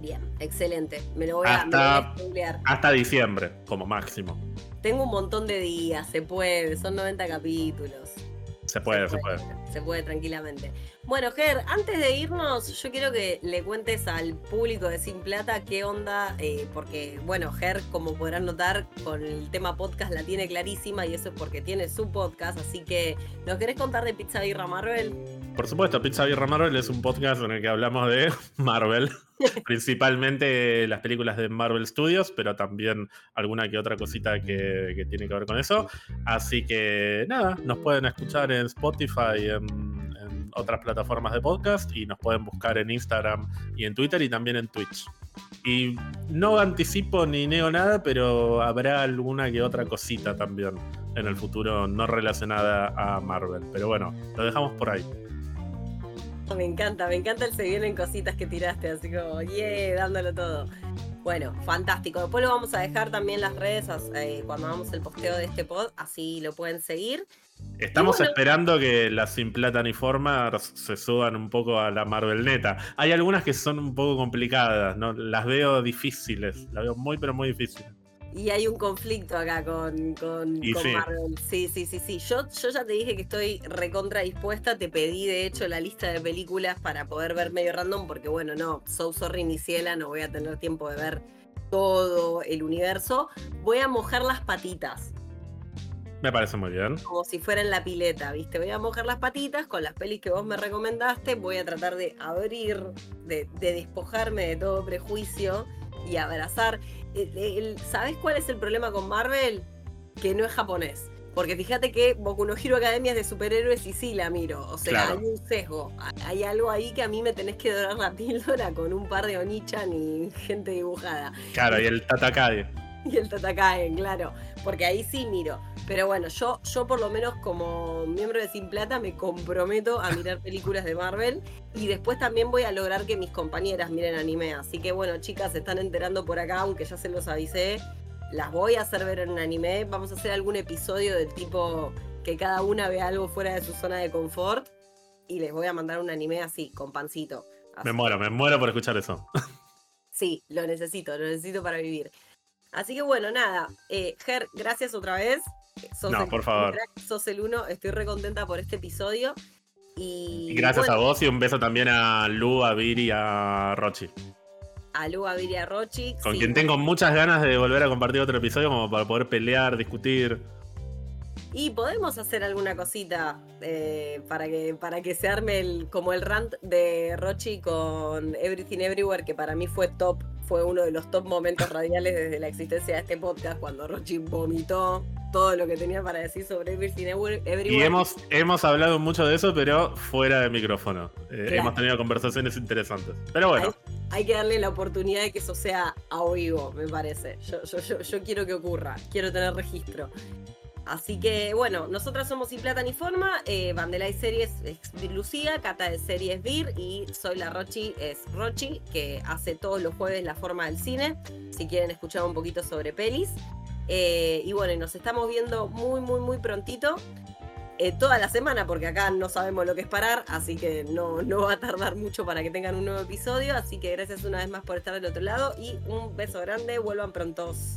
Bien, excelente. Me lo voy a, hasta, Hasta diciembre, como máximo. Tengo un montón de días, se puede, son 90 capítulos. Se puede, se puede. Se puede, tranquilamente. Bueno, Ger, antes de irnos, yo quiero que le cuentes al público de Sin Plata qué onda, eh, porque, bueno, Ger, como podrán notar, con el tema podcast la tiene clarísima y eso es porque tiene su podcast. Así que, ¿nos querés contar de Pizza Birra Marvel? Por supuesto, Pizza Birra Marvel es un podcast en el que hablamos de Marvel, principalmente las películas de Marvel Studios, pero también alguna que otra cosita que, que tiene que ver con eso. Así que, nada, nos pueden escuchar en Spotify, en otras plataformas de podcast y nos pueden buscar en Instagram y en Twitter y también en Twitch. Y no anticipo ni neo nada, pero habrá alguna que otra cosita también en el futuro no relacionada a Marvel. Pero bueno, lo dejamos por ahí. Me encanta, me encanta el se vienen cositas que tiraste, así como, yeah, dándolo todo. Bueno, fantástico. Después lo vamos a dejar también las redes eh, cuando hagamos el posteo de este pod, así lo pueden seguir. Estamos esperando que las Sin Plata ni Forma se suban un poco a la Marvel Neta. Hay algunas que son un poco complicadas, ¿no? Las veo difíciles, las veo muy pero muy difíciles. Y hay un conflicto acá con, con, Marvel. Sí, sí, sí, sí. Yo, yo ya te dije que estoy recontra dispuesta. Te pedí, de hecho, la lista de películas para poder ver medio random, porque bueno, no, So Sorry ni Ciela, no voy a tener tiempo de ver todo el universo. Voy a mojar las patitas. Me parece muy bien. Como si fuera en la pileta, ¿viste? Voy a mojar las patitas con las pelis que vos me recomendaste. Voy a tratar de abrir, de, de despojarme de todo prejuicio y abrazar. ¿Sabes cuál es el problema con Marvel? Que no es japonés. Porque fíjate que Boku no Hero Academia es de superhéroes y sí la miro. O sea, hay un sesgo. Hay algo ahí que a mí me tenés que dorar la píldora con un par de Onichan y gente dibujada. Claro, y el Tatakae. Y el Tatakae, claro. Porque ahí sí miro. Pero bueno, yo, yo por lo menos como miembro de Sin Plata me comprometo a mirar películas de Marvel y después también voy a lograr que mis compañeras miren anime. Así que bueno, chicas, se están enterando por acá, aunque ya se los avisé. Las voy a hacer ver en un anime. Vamos a hacer algún episodio del tipo que cada una vea algo fuera de su zona de confort y les voy a mandar un anime así, con pancito. Me muero, me muero por escuchar eso. Sí, lo necesito, lo necesito para vivir. Así que bueno, nada. Eh, Ger, gracias otra vez. no, por favor. sos el uno, estoy recontenta por este episodio. Y, gracias a vos y un beso también a Lu, a Viri y a Rochi. A Lu, a Viri y a Rochi. Con quien tengo muchas ganas de volver a compartir otro episodio como para poder pelear, discutir. Y podemos hacer alguna cosita eh, para, que, para que se arme el, como el rant de Rochi con Everything Everywhere, que para mí fue top, fue uno de los top momentos radiales desde la existencia de este podcast, cuando Rochi vomitó todo lo que tenía para decir sobre Everything Everywhere. Y hemos, hemos hablado mucho de eso, pero fuera de micrófono. Eh, hemos tenido conversaciones interesantes. Pero bueno. Hay, que darle la oportunidad de que eso sea a vivo, me parece. Yo, yo, yo, yo quiero que ocurra, quiero tener registro. Así que bueno, nosotras somos Sin Plata ni Forma, eh, y Series es Lucía, Cata de Series Vir y soy la Rochi, es Rochi, que hace todos los jueves la forma del cine, si quieren escuchar un poquito sobre pelis. Eh, y bueno, nos estamos viendo muy, muy, muy prontito. Eh, toda la semana, porque acá no sabemos lo que es parar, así que no, no va a tardar mucho para que tengan un nuevo episodio. Así que gracias una vez más por estar del otro lado y un beso grande, vuelvan prontos.